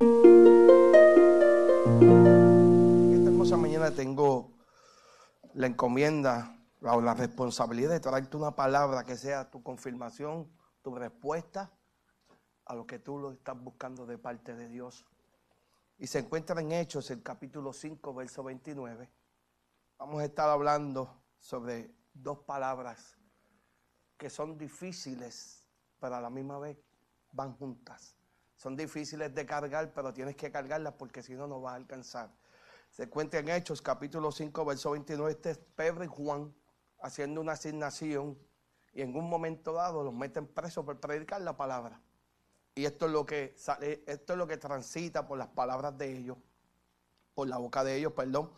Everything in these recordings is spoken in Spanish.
Esta hermosa mañana tengo la encomienda o la responsabilidad de traerte una palabra que sea tu confirmación, tu respuesta a lo que tú lo estás buscando de parte de Dios. Y se encuentra en Hechos, el capítulo 5, verso 29. Vamos a estar hablando sobre dos palabras que son difíciles, pero a la misma vez van juntas. Son difíciles de cargar, pero tienes que cargarlas porque si no, no vas a alcanzar. Se encuentra en Hechos, capítulo 5, verso 29. Este es Pedro y Juan haciendo una asignación y en un momento dado los meten presos por predicar la palabra. Y esto es lo que sale, esto es lo que transita por las palabras de ellos, por la boca de ellos, perdón.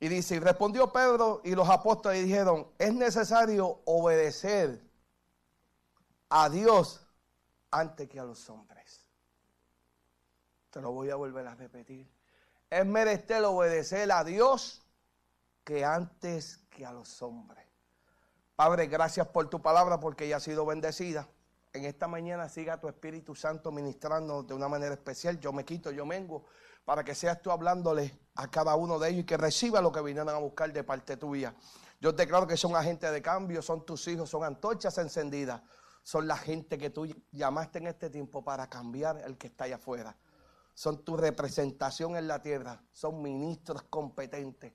Y dice, y respondió Pedro y los apóstoles dijeron, es necesario obedecer a Dios antes que a los hombres. Te lo voy a volver a repetir. Es merecer obedecer a Dios que antes que a los hombres. Padre, gracias por tu palabra porque ella ha sido bendecida. En esta mañana siga tu Espíritu Santo ministrando de una manera especial. Yo me quito, yo mengo, para que seas tú hablándole a cada uno de ellos y que reciba lo que vinieron a buscar de parte tuya. Yo declaro que son agentes de cambio, son tus hijos, son antorchas encendidas, son la gente que tú llamaste en este tiempo para cambiar el que está allá afuera. Son tu representación en la tierra, son ministros competentes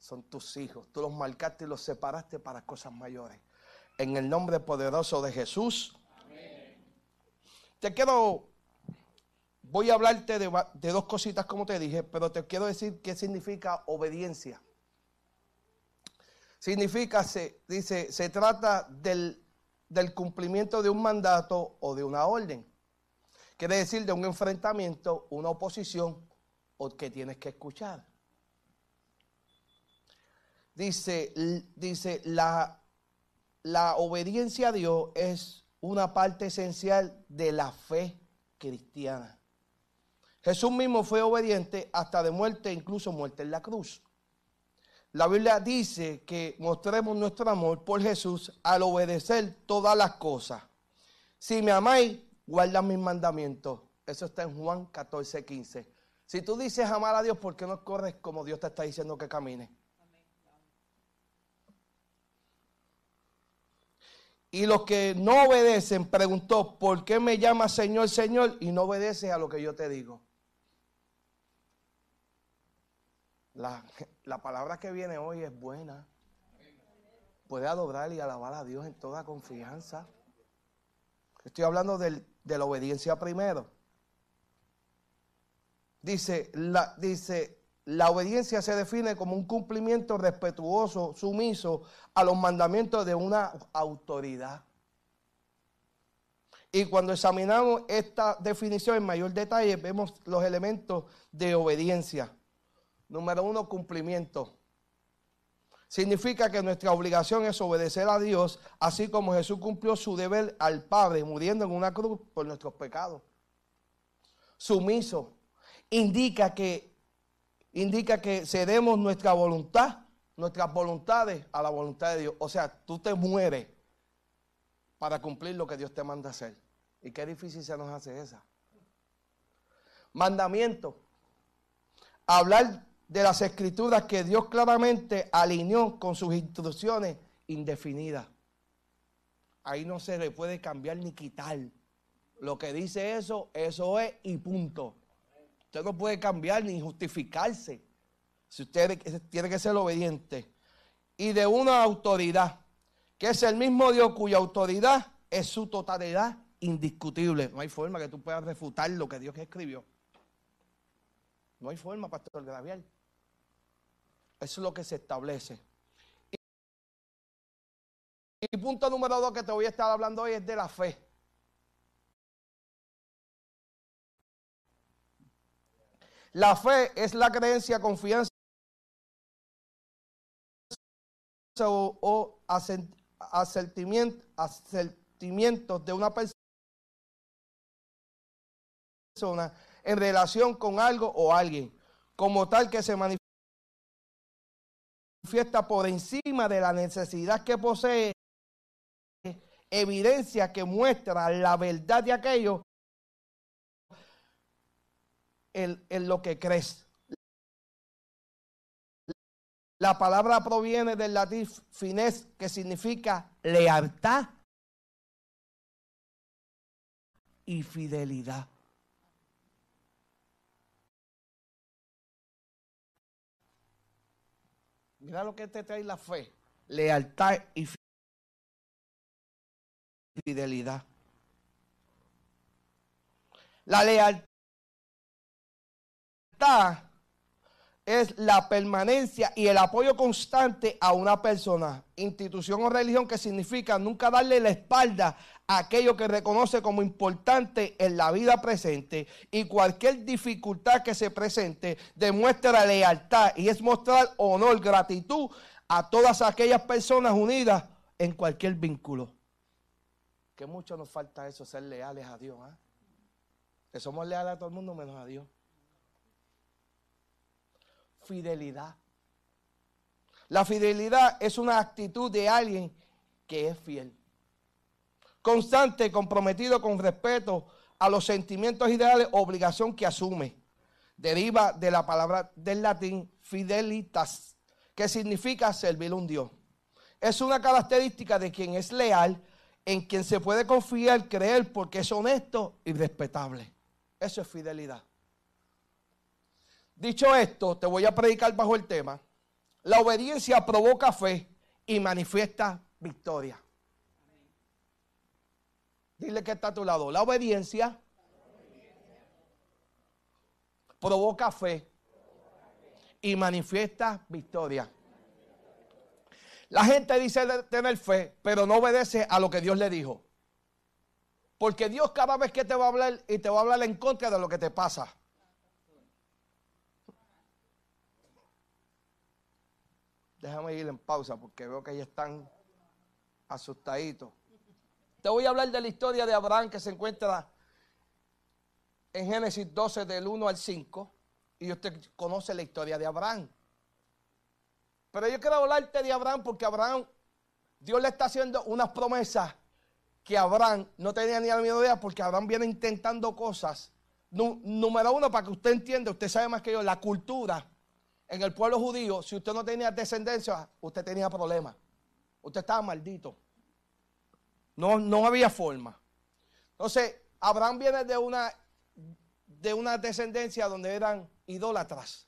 son tus hijos. Tú los marcaste y los separaste para cosas mayores. En el nombre poderoso de Jesús. Te quiero, voy a hablarte de, dos cositas como te dije, pero te quiero decir qué significa obediencia. Significa, se, dice, se trata del, del cumplimiento de un mandato o de una orden. Quiere decir de un enfrentamiento, una oposición o que tienes que escuchar dice, dice la, la obediencia a Dios es una parte esencial de la fe cristiana. Jesús mismo fue obediente hasta de muerte, incluso muerte en la cruz. La Biblia dice que mostremos nuestro amor por Jesús al obedecer todas las cosas. Si me amáis, guarda mis mandamientos. Eso está en Juan 14, 15. Si tú dices amar a Dios, ¿por qué no corres como Dios te está diciendo que camines? Y los que no obedecen preguntó, ¿por qué me llama Señor, Señor? Y no obedeces a lo que yo te digo. La, palabra que viene hoy es buena. Puede adorar y alabar a Dios en toda confianza. Estoy hablando de la obediencia primero. Dice, la, dice, la obediencia se define como un cumplimiento respetuoso, sumiso a los mandamientos de una autoridad. Y cuando examinamos esta definición en mayor detalle, vemos los elementos de obediencia. Número uno, cumplimiento. Significa que nuestra obligación es obedecer a Dios, así como Jesús cumplió su deber al Padre, muriendo en una cruz por nuestros pecados. Sumiso. Indica que indica que cedemos nuestra voluntad, nuestras voluntades a la voluntad de Dios. O sea, tú te mueres para cumplir lo que Dios te manda hacer. Y qué difícil se nos hace esa. Mandamiento. Hablar de las escrituras que Dios claramente alineó con sus instrucciones indefinidas. Ahí no se le puede cambiar ni quitar. Lo que dice eso, eso es y punto. Usted no puede cambiar ni justificarse. Si usted tiene que ser obediente. Y de una autoridad, que es el mismo Dios cuya autoridad es su totalidad indiscutible. No hay forma que tú puedas refutar lo que Dios escribió. No hay forma, Pastor Gravial. Eso es lo que se establece. Y punto número dos que te voy a estar hablando hoy es de la fe. La fe es la creencia, confianza o, asentimientos de una persona en relación con algo o alguien, como tal que se manifiesta por encima de la necesidad que posee, evidencia que muestra la verdad de aquello en, en lo que crees. La palabra proviene del latín fines, que significa lealtad y fidelidad. Mira lo que te trae la fe, lealtad y fidelidad. La lealtad es la permanencia y el apoyo constante a una persona, institución o religión que significa nunca darle la espalda aquello que reconoce como importante en la vida presente y cualquier dificultad que se presente demuestra lealtad y es mostrar honor, gratitud a todas aquellas personas unidas en cualquier vínculo. Que mucho nos falta eso, ser leales a Dios. ¿eh? Que somos leales a todo el mundo menos a Dios fidelidad. La fidelidad es una actitud de alguien que es fiel. Constante, comprometido con respeto a los sentimientos ideales, obligación que asume. Deriva de la palabra del latín fidelitas, que significa servir a un Dios. Es una característica de quien es leal, en quien se puede confiar, creer, porque es honesto y respetable. Eso es fidelidad. Dicho esto, te voy a predicar bajo el tema. La obediencia provoca fe y manifiesta victoria. Dile que está a tu lado. La obediencia provoca fe y manifiesta victoria. La gente dice tener fe, pero no obedece a lo que Dios le dijo. Porque Dios cada vez que te va a hablar y te va a hablar en contra de lo que te pasa. Déjame ir en pausa porque veo que ya están asustaditos. Te voy a hablar de la historia de Abraham que se encuentra en Génesis 12 del 1 al 5. Y usted conoce la historia de Abraham. Pero yo quiero hablarte de Abraham porque Abraham, Dios le está haciendo unas promesas que Abraham no tenía ni la miedo idea porque Abraham viene intentando cosas. Número uno, para que usted entienda, usted sabe más que yo, la cultura en el pueblo judío, si usted no tenía descendencia, usted tenía problemas. Usted estaba maldito. No, no había forma. Entonces, Abraham viene de una, de una descendencia donde eran idólatras.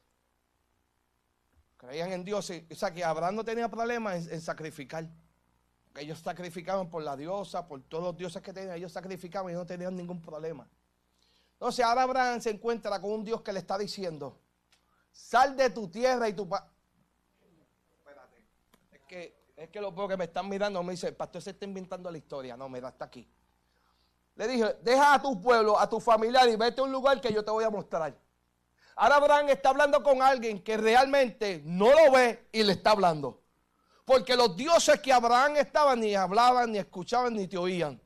Creían en Dios. O sea, que Abraham no tenía problemas en, sacrificar. Porque ellos sacrificaban por la diosa, por todos los dioses que tenían. Ellos sacrificaban y no tenían ningún problema. Entonces, ahora Abraham se encuentra con un Dios que le está diciendo, Sal de tu tierra y tu Espérate. Es que, es que lo que me están mirando me dice, el pastor se está inventando la historia. No, mira, está aquí. Le dije, deja a tu pueblo, a tu familiar y vete a un lugar que yo te voy a mostrar. Ahora Abraham está hablando con alguien que realmente no lo ve y le está hablando. Porque los dioses que Abraham estaba ni hablaban, ni escuchaban, ni te oían.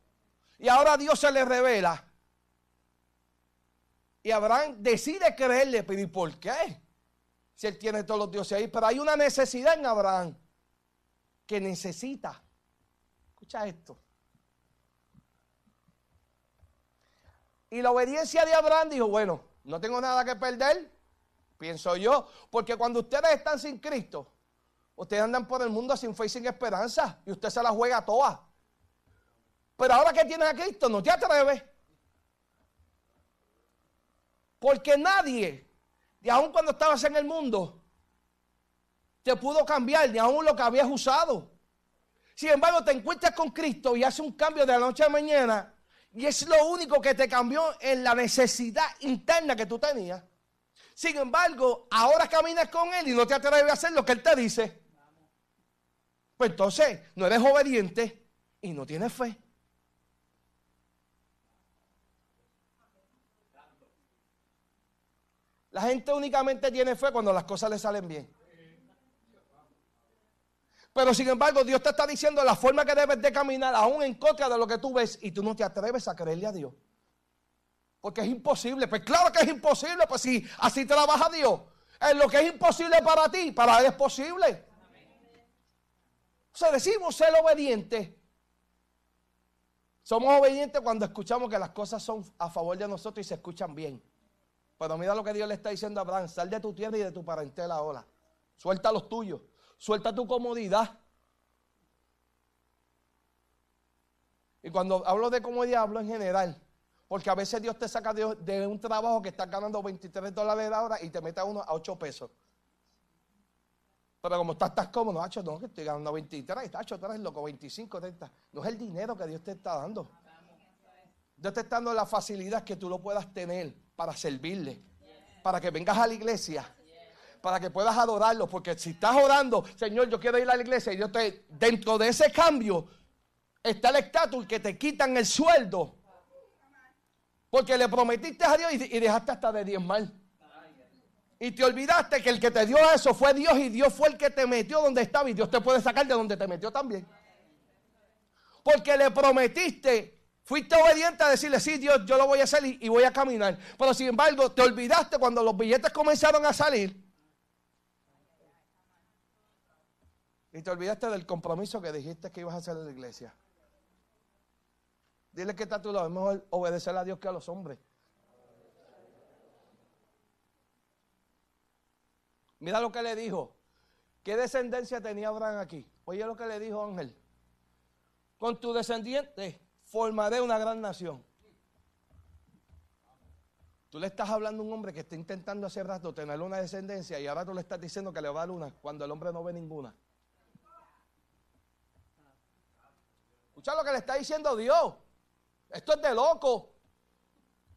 Y ahora Dios se le revela. Y Abraham decide creerle, pero ¿y por qué? si él tiene todos los dioses ahí. Pero hay una necesidad en Abraham que necesita. Escucha esto. Y la obediencia de Abraham dijo, bueno, no tengo nada que perder, pienso yo, porque cuando ustedes están sin Cristo, ustedes andan por el mundo sin fe y sin esperanza, y usted se la juega toda. Pero ahora que tienes a Cristo, no te atreves. Porque nadie y aun cuando estabas en el mundo, te pudo cambiar, ni aun lo que habías usado. Sin embargo, te encuentras con Cristo y hace un cambio de la noche a la mañana, y es lo único que te cambió en la necesidad interna que tú tenías. Sin embargo, ahora caminas con Él y no te atreves a hacer lo que Él te dice. Pues entonces, no eres obediente y no tienes fe. La gente únicamente tiene fe cuando las cosas le salen bien. Pero sin embargo, Dios te está diciendo la forma que debes de caminar, aún en contra de lo que tú ves, y tú no te atreves a creerle a Dios. Porque es imposible. Pues claro que es imposible, pues si así trabaja Dios. En lo que es imposible para ti, para Él es posible. O sea, decimos ser obedientes. Somos obedientes cuando escuchamos que las cosas son a favor de nosotros y se escuchan bien. Pero mira lo que Dios le está diciendo a Abraham, sal de tu tierra y de tu parentela ahora. Suelta los tuyos, suelta tu comodidad. Y cuando hablo de comodidad, hablo en general. Porque a veces Dios te saca de, un trabajo que estás ganando 23 dólares la hora y te mete a uno a 8 pesos. Pero como estás cómodo, Hacho, no, que estoy ganando 23, Hacho, tú eres loco, 25, 30. No es el dinero que Dios te está dando. Dios te está dando la facilidad que tú lo puedas tener para servirle. Para que vengas a la iglesia. Para que puedas adorarlo. Porque si estás orando, Señor, yo quiero ir a la iglesia. Y Dios te, dentro de ese cambio, está el estatus que te quitan el sueldo. Porque le prometiste a Dios y, dejaste hasta de diez mal. Y te olvidaste que el que te dio eso fue Dios y Dios fue el que te metió donde estaba y Dios te puede sacar de donde te metió también. Porque le prometiste, fuiste obediente a decirle, sí, Dios, yo lo voy a hacer y, voy a caminar. Pero sin embargo, te olvidaste cuando los billetes comenzaron a salir. Y te olvidaste del compromiso que dijiste que ibas a hacer en la iglesia. Dile que está a tu lado. Es mejor obedecer a Dios que a los hombres. Mira lo que le dijo. ¿Qué descendencia tenía Abraham aquí? Oye lo que le dijo Ángel. Con tu descendiente formaré una gran nación. Tú le estás hablando a un hombre que está intentando hace rato tener una descendencia y ahora tú le estás diciendo que le va a dar una cuando el hombre no ve ninguna. Escucha lo que le está diciendo Dios. Esto es de loco.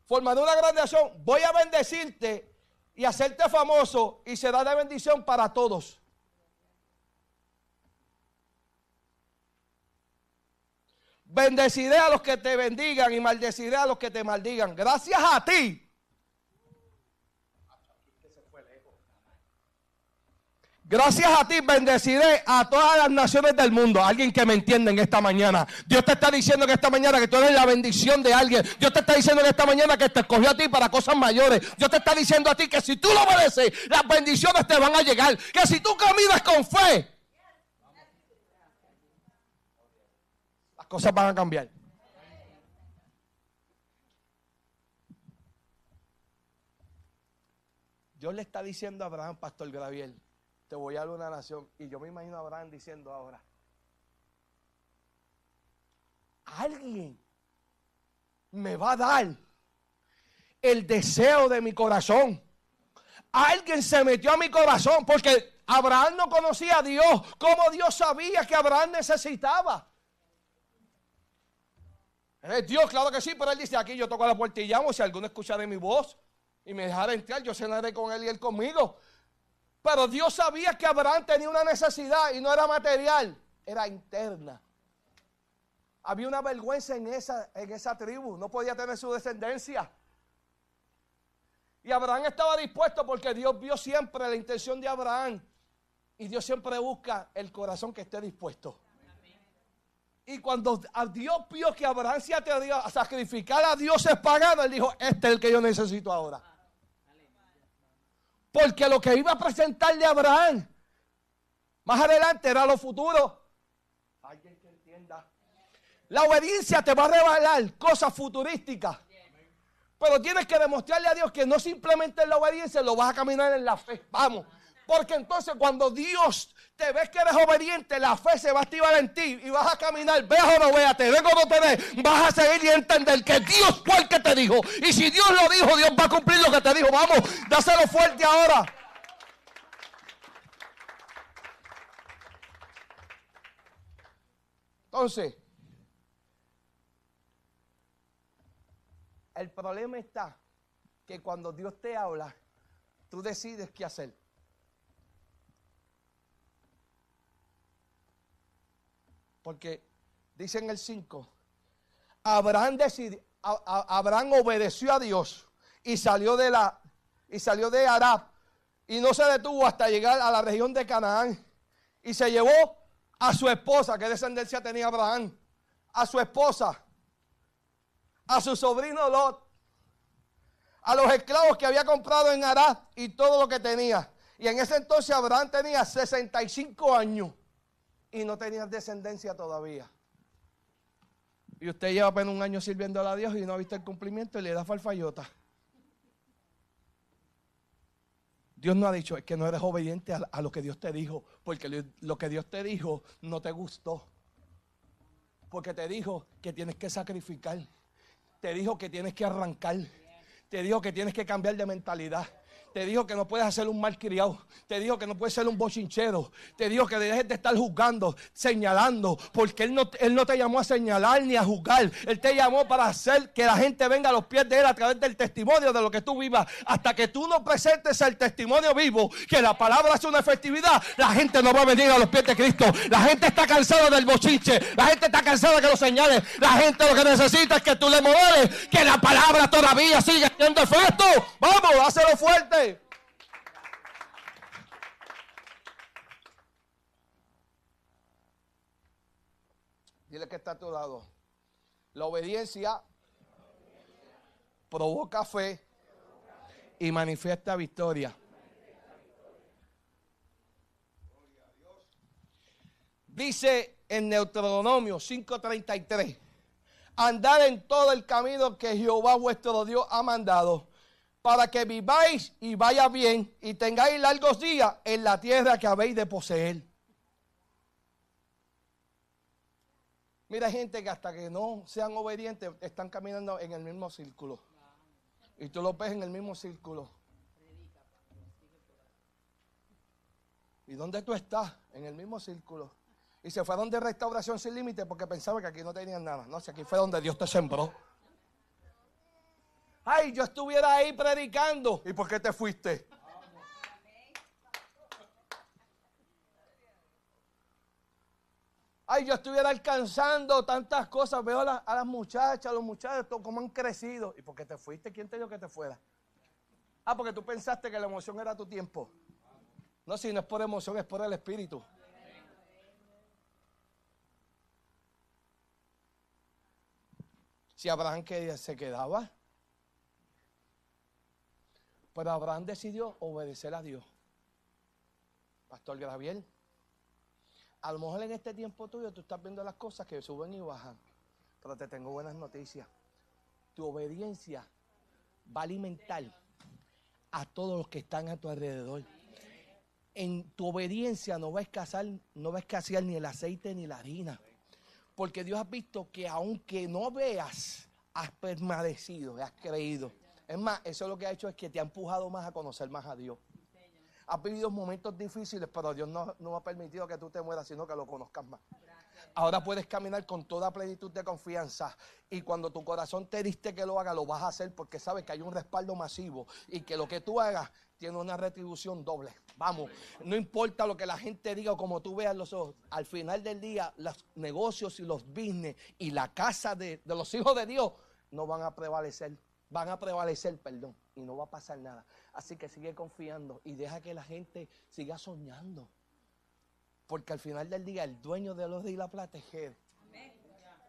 Formaré una gran nación. Voy a bendecirte y hacerte famoso y será de bendición para todos. Bendeciré a los que te bendigan y maldeciré a los que te maldigan. Gracias a ti Gracias a ti bendeciré a todas las naciones del mundo. Alguien que me entiende en esta mañana. Dios te está diciendo que esta mañana que tú eres la bendición de alguien. Dios te está diciendo en esta mañana que te escogió a ti para cosas mayores. Dios te está diciendo a ti que si tú lo obedeces, las bendiciones te van a llegar. Que si tú caminas con fe, las cosas van a cambiar. Dios le está diciendo a Abraham, Pastor Graviel te voy a dar una nación. Y yo me imagino a Abraham diciendo ahora, alguien me va a dar el deseo de mi corazón. Alguien se metió a mi corazón porque Abraham no conocía a Dios. ¿Cómo Dios sabía que Abraham necesitaba? Es Dios, claro que sí, pero él dice, aquí yo toco la puerta y llamo, si alguno escucha de mi voz y me dejara entrar, yo cenaré con él y él conmigo. Pero Dios sabía que Abraham tenía una necesidad y no era material, era interna. Había una vergüenza en esa, en esa tribu, no podía tener su descendencia. Y Abraham estaba dispuesto porque Dios vio siempre la intención de Abraham. Y Dios siempre busca el corazón que esté dispuesto. Y cuando Dios vio que Abraham se atrevió a sacrificar a Dios es pagano, él dijo, este es el que yo necesito ahora. Porque lo que iba a presentarle a Abraham más adelante era lo futuro. Alguien que entienda. La obediencia te va a revelar cosas futurísticas. Pero tienes que demostrarle a Dios que no simplemente en la obediencia lo vas a caminar en la fe. Vamos. Porque entonces cuando Dios te ves que eres obediente, la fe se va a activar en ti y vas a caminar, veas o no veas, te ves o no te ves, vas a seguir y entender que Dios fue el que te dijo. Y si Dios lo dijo, Dios va a cumplir lo que te dijo. Vamos, dáselo fuerte ahora. Entonces, el problema está que cuando Dios te habla, tú decides qué hacer. Porque dice en el 5, Abraham, Abraham obedeció a Dios y salió de la y salió de Arab y no se detuvo hasta llegar a la región de Canaán y se llevó a su esposa, ¿qué descendencia tenía Abraham? A su esposa, a su sobrino Lot, a los esclavos que había comprado en Arab y todo lo que tenía. Y en ese entonces Abraham tenía 65 años y no tenías descendencia todavía. Y usted lleva apenas un año sirviendo a Dios y no ha visto el cumplimiento y le da falfayota. Dios no ha dicho es que no eres obediente a, lo que Dios te dijo, porque lo que Dios te dijo no te gustó. Porque te dijo que tienes que sacrificar, te dijo que tienes que arrancar, te dijo que tienes que cambiar de mentalidad. Te dijo que no puedes hacer un mal criado. Te dijo que no puedes ser un bochinchero. Te dijo que dejes de estar juzgando, señalando. Porque él no, él no te llamó a señalar ni a juzgar. Él te llamó para hacer que la gente venga a los pies de Él a través del testimonio de lo que tú vivas. Hasta que tú no presentes el testimonio vivo, que la palabra hace una efectividad, la gente no va a venir a los pies de Cristo. La gente está cansada del bochinche. La gente está cansada de que lo señales. La gente lo que necesita es que tú le modeles que la palabra todavía sigue siendo efecto. Vamos, hazlo fuerte. Dile que está a tu lado. La obediencia provoca fe y manifiesta victoria. Dice en Deuteronomio 5:33, andar en todo el camino que Jehová vuestro Dios ha mandado para que viváis y vaya bien y tengáis largos días en la tierra que habéis de poseer. Mira gente que hasta que no sean obedientes están caminando en el mismo círculo. Y tú lo ves en el mismo círculo. ¿Y dónde tú estás? En el mismo círculo. Y se fue donde restauración sin límite porque pensaba que aquí no tenían nada. No, si aquí fue donde Dios te sembró. Ay, yo estuviera ahí predicando. ¿Y por qué te fuiste? Ay, yo estuviera alcanzando tantas cosas. Veo a, las muchachas, a los muchachos, cómo han crecido. ¿Y por qué te fuiste? ¿Quién te dijo que te fuera? Ah, porque tú pensaste que la emoción era tu tiempo. No, si no es por emoción, es por el espíritu. Si Abraham se quedaba, pero Abraham decidió obedecer a Dios. Pastor Graviel, a lo mejor en este tiempo tuyo tú estás viendo las cosas que suben y bajan, pero te tengo buenas noticias. Tu obediencia va a alimentar a todos los que están a tu alrededor. En tu obediencia no va a escasear, no va a escasear ni el aceite ni la harina. Porque Dios ha visto que aunque no veas, has permanecido, has creído. Es más, eso lo que ha hecho es que te ha empujado más a conocer más a Dios. Has vivido momentos difíciles, pero Dios no, no ha permitido que tú te mueras, sino que lo conozcas más. Ahora puedes caminar con toda plenitud de confianza y cuando tu corazón te diste que lo haga, lo vas a hacer porque sabes que hay un respaldo masivo y que lo que tú hagas tiene una retribución doble. Vamos, no importa lo que la gente diga o como tú veas los ojos, al final del día los negocios y los business y la casa de, de los hijos de Dios no van a prevalecer van a prevalecer, perdón, y no va a pasar nada. Así que sigue confiando y deja que la gente siga soñando. Porque al final del día el dueño de los de la plata es.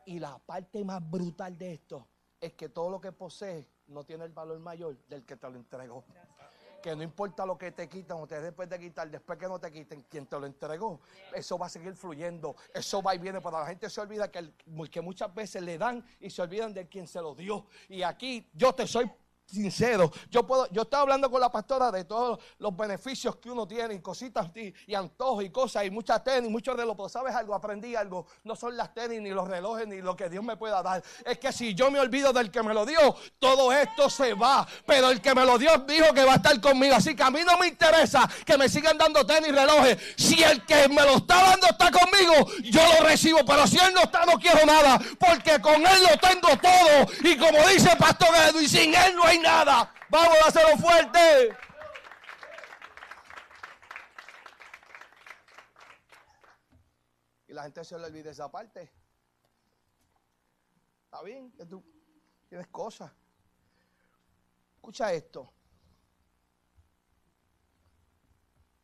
Y la parte más brutal de esto es que todo lo que posee no tiene el valor mayor del que te lo entregó que no importa lo que te quitan o te después de quitar, después que no te quiten, quien te lo entregó, eso va a seguir fluyendo, eso va y viene, pero la gente se olvida que, que muchas veces le dan y se olvidan de quien se lo dio. Y aquí yo te soy sincero. Yo puedo, yo estaba hablando con la pastora de todos los beneficios que uno tiene y cositas y, y antojos y cosas y muchas tenis, muchos relojes. Sabes algo, aprendí algo. No son las tenis ni los relojes ni lo que Dios me pueda dar. Es que si yo me olvido del que me lo dio, todo esto se va. Pero el que me lo dio dijo que va a estar conmigo. Así que a mí no me interesa que me sigan dando tenis y relojes. Si el que me lo está dando está conmigo, yo lo recibo. Pero si él no está, no quiero nada. Porque con él lo tengo todo. Y como dice Pastor Edwin, sin él no hay nada. Vamos a hacerlo fuerte. Y la gente se le olvida esa parte. Está bien que tú tienes cosas. Escucha esto.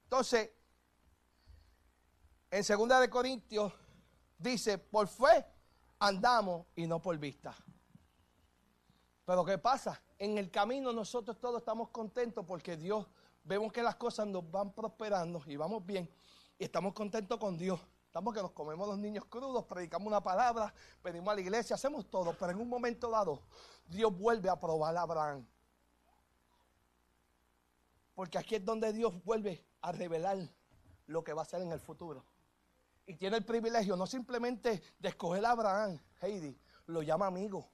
Entonces, en segunda de Corintios dice, por fe andamos y no por vista. Pero ¿qué pasa? En el camino nosotros todos estamos contentos porque Dios, vemos que las cosas nos van prosperando y vamos bien. Y estamos contentos con Dios. Estamos que nos comemos los niños crudos, predicamos una palabra, pedimos a la iglesia, hacemos todo. Pero en un momento dado, Dios vuelve a probar a Abraham. Porque aquí es donde Dios vuelve a revelar lo que va a hacer en el futuro. Y tiene el privilegio no simplemente de escoger a Abraham, Heidi, lo llama amigo.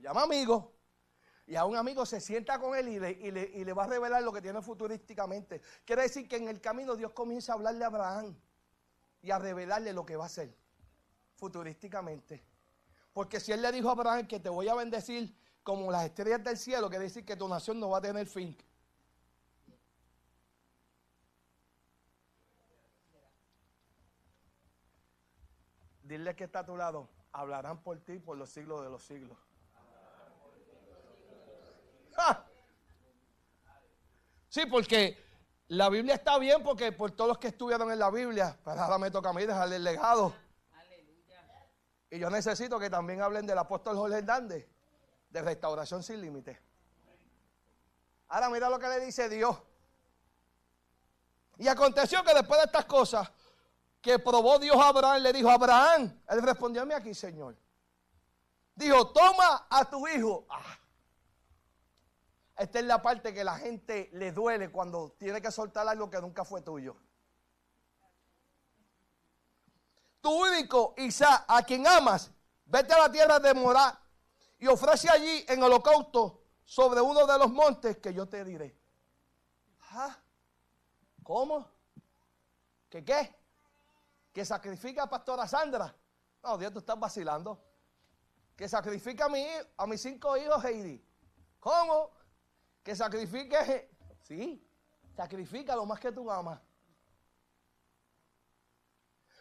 Llama amigo. Y a un amigo se sienta con él y le, y le va a revelar lo que tiene futurísticamente. Quiere decir que en el camino Dios comienza a hablarle a Abraham y a revelarle lo que va a hacer futurísticamente. Porque si él le dijo a Abraham que te voy a bendecir como las estrellas del cielo, quiere decir que tu nación no va a tener fin. Dile que está a tu lado. Hablarán por ti por los siglos de los siglos. Sí, porque la Biblia está bien porque por todos los que estuvieron en la Biblia, para pues ahora me toca a mí dejarle el legado. Y yo necesito que también hablen del apóstol Jorge Hernández, de restauración sin límite. Ahora mira lo que le dice Dios. Y aconteció que después de estas cosas, que probó Dios a Abraham, le dijo, Abraham, él respondió, a mí aquí, Señor. Dijo, toma a tu hijo. Ah. Esta es la parte que la gente le duele cuando tiene que soltar algo que nunca fue tuyo. Tu único Isaac, a quien amas, vete a la tierra de Morá y ofrece allí en holocausto sobre uno de los montes que yo te diré. ¿Ah? ¿Cómo? ¿Qué qué? ¿Que sacrifica a pastora Sandra? No, Dios, tú estás vacilando. Que sacrifica a, mi, a mis cinco hijos, Heidi. ¿Cómo? Que sacrifique, sí, sacrifica lo más que tú amas.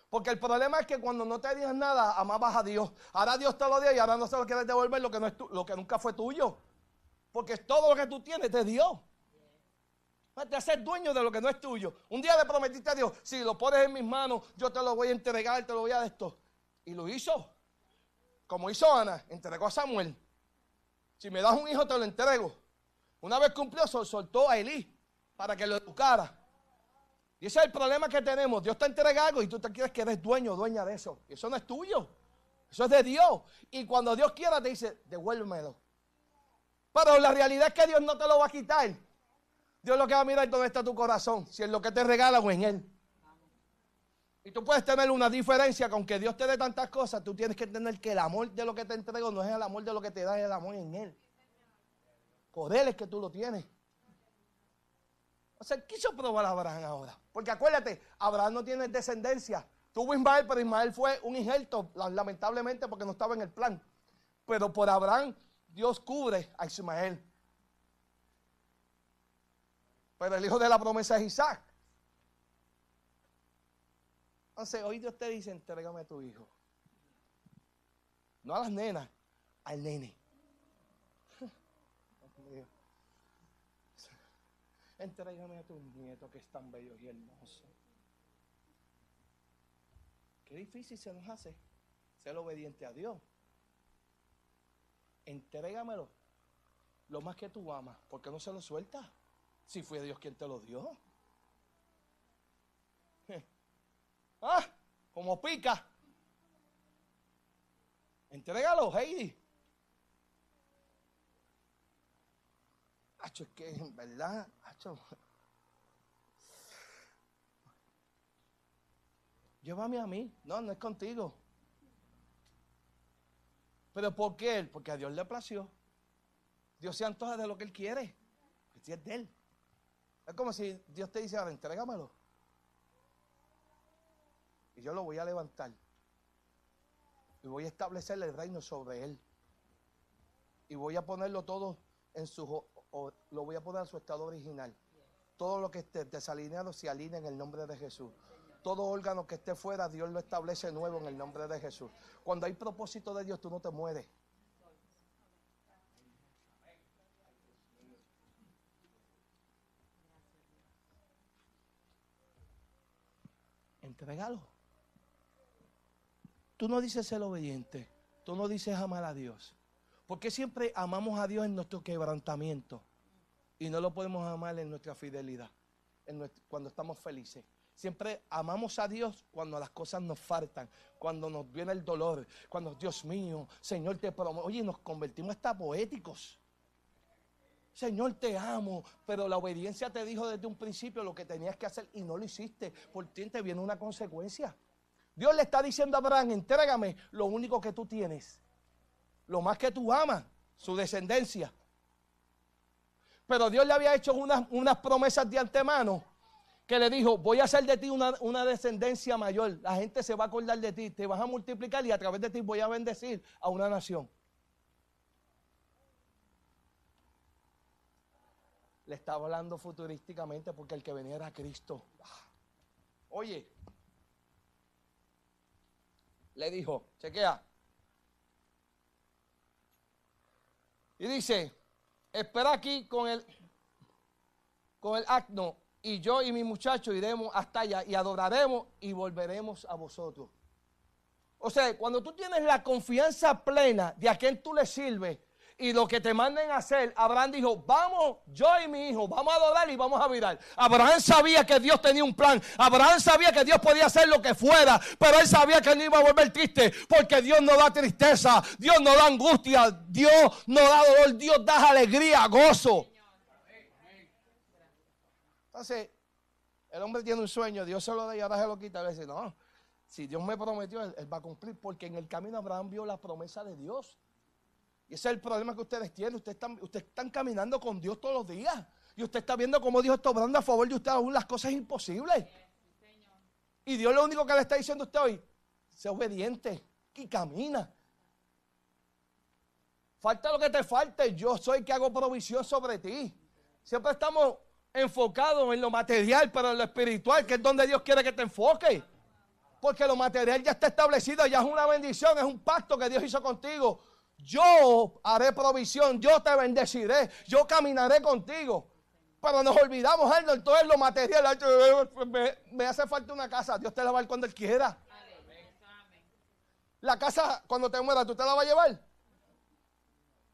Porque el problema es que cuando no te digas nada, amabas a Dios. Ahora Dios te lo dio y ahora no se lo quieres devolver lo que, no es lo que nunca fue tuyo. Porque todo lo que tú tienes te dio. Te haces dueño de lo que no es tuyo. Un día le prometiste a Dios, si lo pones en mis manos, yo te lo voy a entregar, te lo voy a de esto. Y lo hizo. Como hizo Ana, entregó a Samuel. Si me das un hijo, te lo entrego. Una vez cumplió, soltó a Elí para que lo educara. Y ese es el problema que tenemos. Dios te entrega algo y tú te quieres que eres dueño, dueña de eso. Y eso no es tuyo. Eso es de Dios. Y cuando Dios quiera te dice, devuélvemelo. Pero la realidad es que Dios no te lo va a quitar. Dios lo que va a mirar es dónde está tu corazón. Si es lo que te regala o en Él. Y tú puedes tener una diferencia con que Dios te dé tantas cosas. Tú tienes que entender que el amor de lo que te entrego no es el amor de lo que te da, es el amor en Él. Por es que tú lo tienes. O sea, quiso probar a Abraham ahora. Porque acuérdate, Abraham no tiene descendencia. Tuvo Ismael, pero Ismael fue un injerto, lamentablemente, porque no estaba en el plan. Pero por Abraham, Dios cubre a Ismael. Pero el hijo de la promesa es Isaac. Entonces, hoy Dios te dice, entrégame a tu hijo. No a las nenas, al nene. Entrégame a tu nieto que es tan bello y hermoso. Qué difícil se nos hace ser obediente a Dios. Entrégamelo lo más que tú amas, porque no se lo suelta si fue Dios quien te lo dio. Ah, como pica. Entrégalo, Heidi. Es que en verdad, hacho. Llévame a mí. No, no es contigo. Pero ¿por qué él? Porque a Dios le plació. Dios se antoja de lo que él quiere. Si es él. Es como si Dios te dice, ahora entrégamelo. Y yo lo voy a levantar. Y voy a establecerle el reino sobre él. Y voy a ponerlo todo en su o lo voy a poner a su estado original. Todo lo que esté desalineado se alinea en el nombre de Jesús. Todo órgano que esté fuera, Dios lo establece nuevo en el nombre de Jesús. Cuando hay propósito de Dios, tú no te mueres. Entregalo. Tú no dices ser obediente. Tú no dices amar a Dios. Porque siempre amamos a Dios en nuestro quebrantamiento y no lo podemos amar en nuestra fidelidad, cuando estamos felices. Siempre amamos a Dios cuando las cosas nos faltan, cuando nos viene el dolor, cuando Dios mío, Señor te promueve. Oye, nos convertimos hasta poéticos. Señor, te amo, pero la obediencia te dijo desde un principio lo que tenías que hacer y no lo hiciste. Por ti te viene una consecuencia. Dios le está diciendo a Abraham, entrégame lo único que tú tienes, lo más que tú amas, su descendencia. Pero Dios le había hecho unas, unas promesas de antemano que le dijo, voy a hacer de ti una, una, descendencia mayor, la gente se va a acordar de ti, te vas a multiplicar y a través de ti voy a bendecir a una nación. Le estaba hablando futurísticamente porque el que venía era Cristo. Oye, le dijo, chequea. Y dice, espera aquí con el, con el acno y yo y mi muchacho iremos hasta allá y adoraremos y volveremos a vosotros. O sea, cuando tú tienes la confianza plena de a quien tú le sirves y lo que te manden a hacer, Abraham dijo, vamos, yo y mi hijo, vamos a adorar y vamos a virar. Abraham sabía que Dios tenía un plan. Abraham sabía que Dios podía hacer lo que fuera, pero él sabía que él no iba a volver triste, porque Dios no da tristeza, Dios no da angustia, Dios no da dolor, Dios da alegría, gozo. Entonces, el hombre tiene un sueño, Dios se lo da y ahora se lo quita. A veces, no, si Dios me prometió, él, va a cumplir, porque en el camino Abraham vio la promesa de Dios. Y ese es el problema que ustedes tienen. Ustedes están, ustedes están caminando con Dios todos los días. Y usted está viendo cómo Dios está obrando a favor de usted aún las cosas imposibles. Y Dios lo único que le está diciendo a usted hoy, sea obediente y camina. Falta lo que te falte, yo soy el que hago provisión sobre ti. Siempre estamos enfocado en lo material, pero en lo espiritual, que es donde Dios quiere que te enfoques. Porque lo material ya está establecido, ya es una bendición, es un pacto que Dios hizo contigo. Yo haré provisión, yo te bendeciré, yo caminaré contigo. Pero nos olvidamos, Arnold, todo lo material. Me, me, hace falta una casa, Dios te la va a dar cuando Él quiera. La casa, cuando te mueras, ¿tú te la vas a llevar?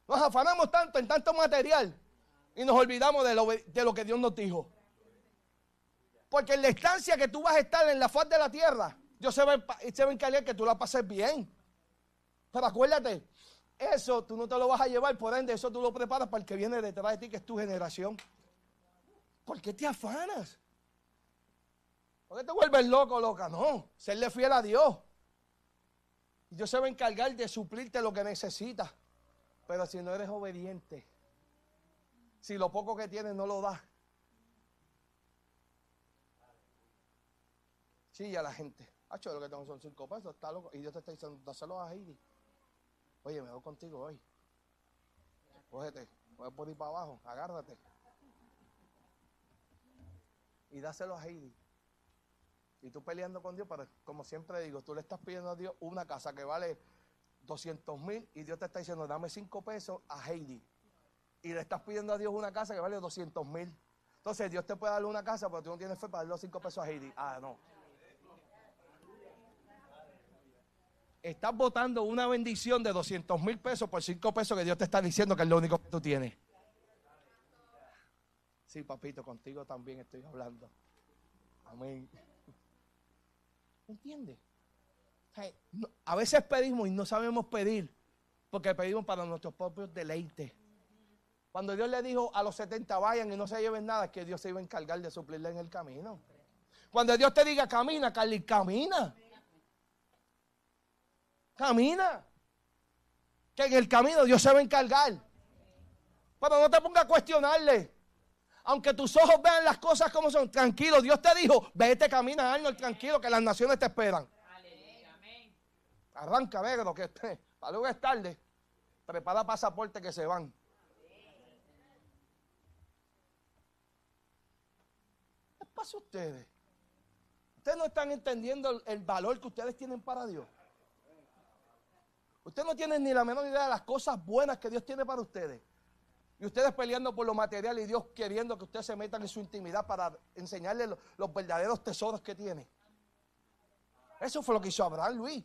Nos afanamos tanto en tanto material y nos olvidamos de lo, de lo, que Dios nos dijo. Porque en la estancia que tú vas a estar en la faz de la tierra, Dios se va, se va a encargar que tú la pases bien. Pero acuérdate, eso tú no te lo vas a llevar, por ende, eso tú lo preparas para el que viene detrás de ti, que es tu generación. ¿Por qué te afanas? ¿Por qué te vuelves loco, loca? No, serle fiel a Dios. Dios se va a encargar de suplirte lo que necesitas. Pero si no eres obediente, si lo poco que tienes no lo das. Chilla la gente. Hacho, lo que tengo son cinco pesos, está loco. Y Dios te está diciendo, dáselo a Heidi. Oye, me voy contigo hoy. Cógete, voy por ir para abajo, agárrate. Y dáselo a Heidi. Y tú peleando con Dios, pero como siempre digo, tú le estás pidiendo a Dios una casa que vale 200 mil y Dios te está diciendo, dame cinco pesos a Heidi y le estás pidiendo a Dios una casa que vale 200 mil. Entonces Dios te puede darle una casa, pero tú no tienes fe para darle los 5 pesos a Heidi. Ah, no. Estás votando una bendición de 200 mil pesos por 5 pesos que Dios te está diciendo que es lo único que tú tienes. Sí, papito, contigo también estoy hablando. Amén. ¿Entiendes? A veces pedimos y no sabemos pedir porque pedimos para nuestros propios deleites. Cuando Dios le dijo a los 70 vayan y no se lleven nada, que Dios se iba a encargar de suplirle en el camino. Cuando Dios te diga camina, Carly, camina. Camina. Que en el camino Dios se va a encargar. Pero no te pongas a cuestionarle. Aunque tus ojos vean las cosas como son, tranquilo. Dios te dijo, vete, camina, Arnold, tranquilo, que las naciones te esperan. Arranca, lo que. Para luego es tarde. Prepara pasaporte que se van. pasa a ustedes? Ustedes no están entendiendo el valor que ustedes tienen para Dios. Ustedes no tienen ni la menor idea de las cosas buenas que Dios tiene para ustedes. Y ustedes peleando por lo material y Dios queriendo que ustedes se metan en su intimidad para enseñarles los, verdaderos tesoros que tiene. Eso fue lo que hizo Abraham, Luis.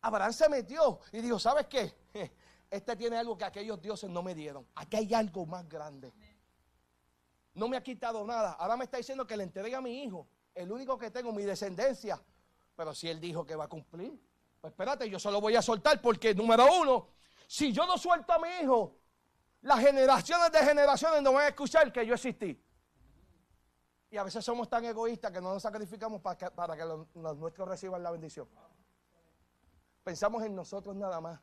Abraham se metió y dijo, ¿sabes qué? Este tiene algo que aquellos dioses no me dieron. Aquí hay algo más grande no me ha quitado nada. Ahora me está diciendo que le entregue a mi hijo. el único que tengo, mi descendencia. Pero si él dijo que va a cumplir, pues espérate, yo solo voy a soltar porque, número uno, si yo no suelto a mi hijo, las generaciones de generaciones no van a escuchar que yo existí. Y a veces somos tan egoístas que no nos sacrificamos para que, para que los, nuestros reciban la bendición. Pensamos en nosotros nada más.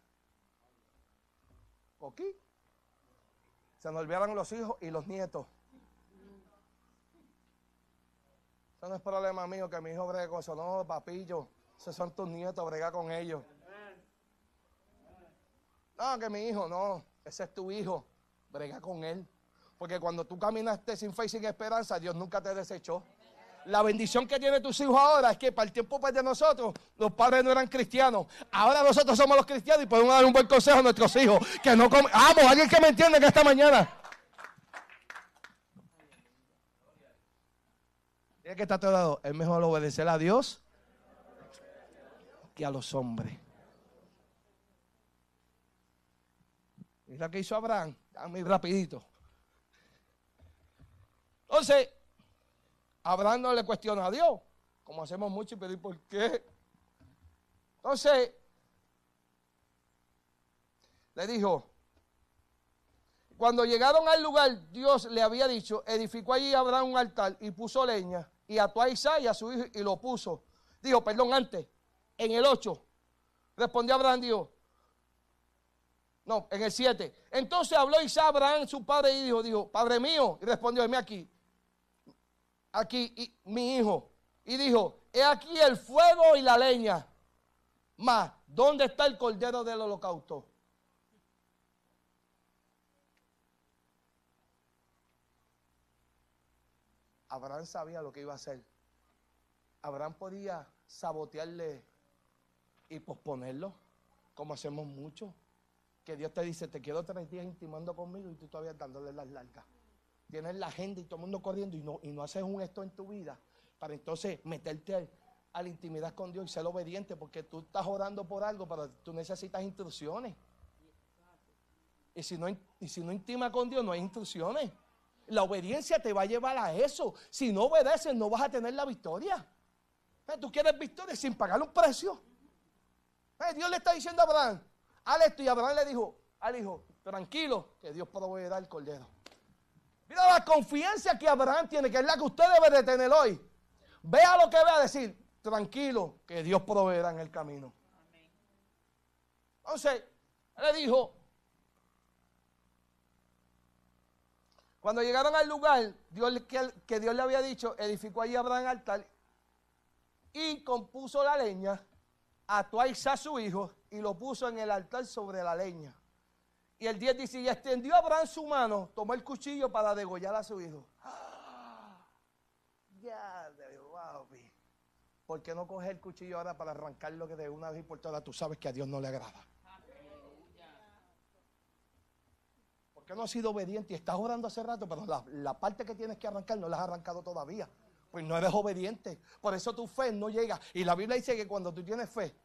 ¿Ok? Se nos olvidaron los hijos y los nietos. Eso no es problema mío que mi hijo bregue con eso. No, papillo. Esos son tus nietos, brega con ellos. No, que mi hijo, no. Ese es tu hijo. Brega con él. Porque cuando tú caminaste sin fe y sin esperanza, Dios nunca te desechó. La bendición que tienen tus hijos ahora es que para el tiempo pues, de nosotros, los padres no eran cristianos. Ahora nosotros somos los cristianos y podemos dar un buen consejo a nuestros hijos. Que no comen. Vamos, alguien que me entiende que esta mañana. que está todo lado. Es mejor obedecer a Dios a los hombres. Mira que hizo Abraham. Muy rapidito. Entonces, Abraham no le cuestiona a Dios, como hacemos mucho y pedir por qué. Entonces, le dijo, cuando llegaron al lugar, Dios le había dicho, edificó allí Abraham un altar y puso leña y ató a Isaac y a su hijo y lo puso. Dijo, perdón, antes, en el 8, respondió Abraham, dijo, no, en el 7. Entonces habló Isaac Abraham, su padre, y dijo, dijo, Padre mío, y respondió, dime aquí, aquí mi hijo, y dijo, he aquí el fuego y la leña, más, ¿dónde está el cordero del holocausto? Abraham sabía lo que iba a hacer. Abraham podía sabotearle y posponerlo, como hacemos mucho. Que Dios te dice, te quiero tres días intimando conmigo y tú todavía dándole las largas. Tienes la agenda y todo el mundo corriendo y no, y no haces un esto en tu vida para entonces meterte a la intimidad con Dios y ser obediente porque tú estás orando por algo, pero tú necesitas instrucciones. Y si no, y si no intima con Dios, no hay instrucciones. La obediencia te va a llevar a eso. Si no obedeces, no vas a tener la victoria. Tú quieres victoria sin pagar un precio. Eh, Dios le está diciendo a Abraham, haz esto. Y Abraham le dijo al hijo, tranquilo, que Dios proveerá el cordero. Mira la confianza que Abraham tiene, que es la que usted debe de tener hoy. Vea lo que vea decir, tranquilo, que Dios proveerá en el camino. Entonces, le dijo, Cuando llegaron al lugar Dios, que, Dios le había dicho, edificó allí Abraham altar y compuso la leña, ató a Isaac su hijo y lo puso en el altar sobre la leña. Y el 10 dice, y extendió Abraham su mano, tomó el cuchillo para degollar a su hijo. Ya, wow, ¿por qué no coge el cuchillo ahora para arrancarlo que de una vez y por todas tú sabes que a Dios no le agrada? no has sido obediente y estás orando hace rato, pero la, parte que tienes que arrancar no la has arrancado todavía? Pues no eres obediente. Por eso tu fe no llega. Y la Biblia dice que cuando tú tienes fe,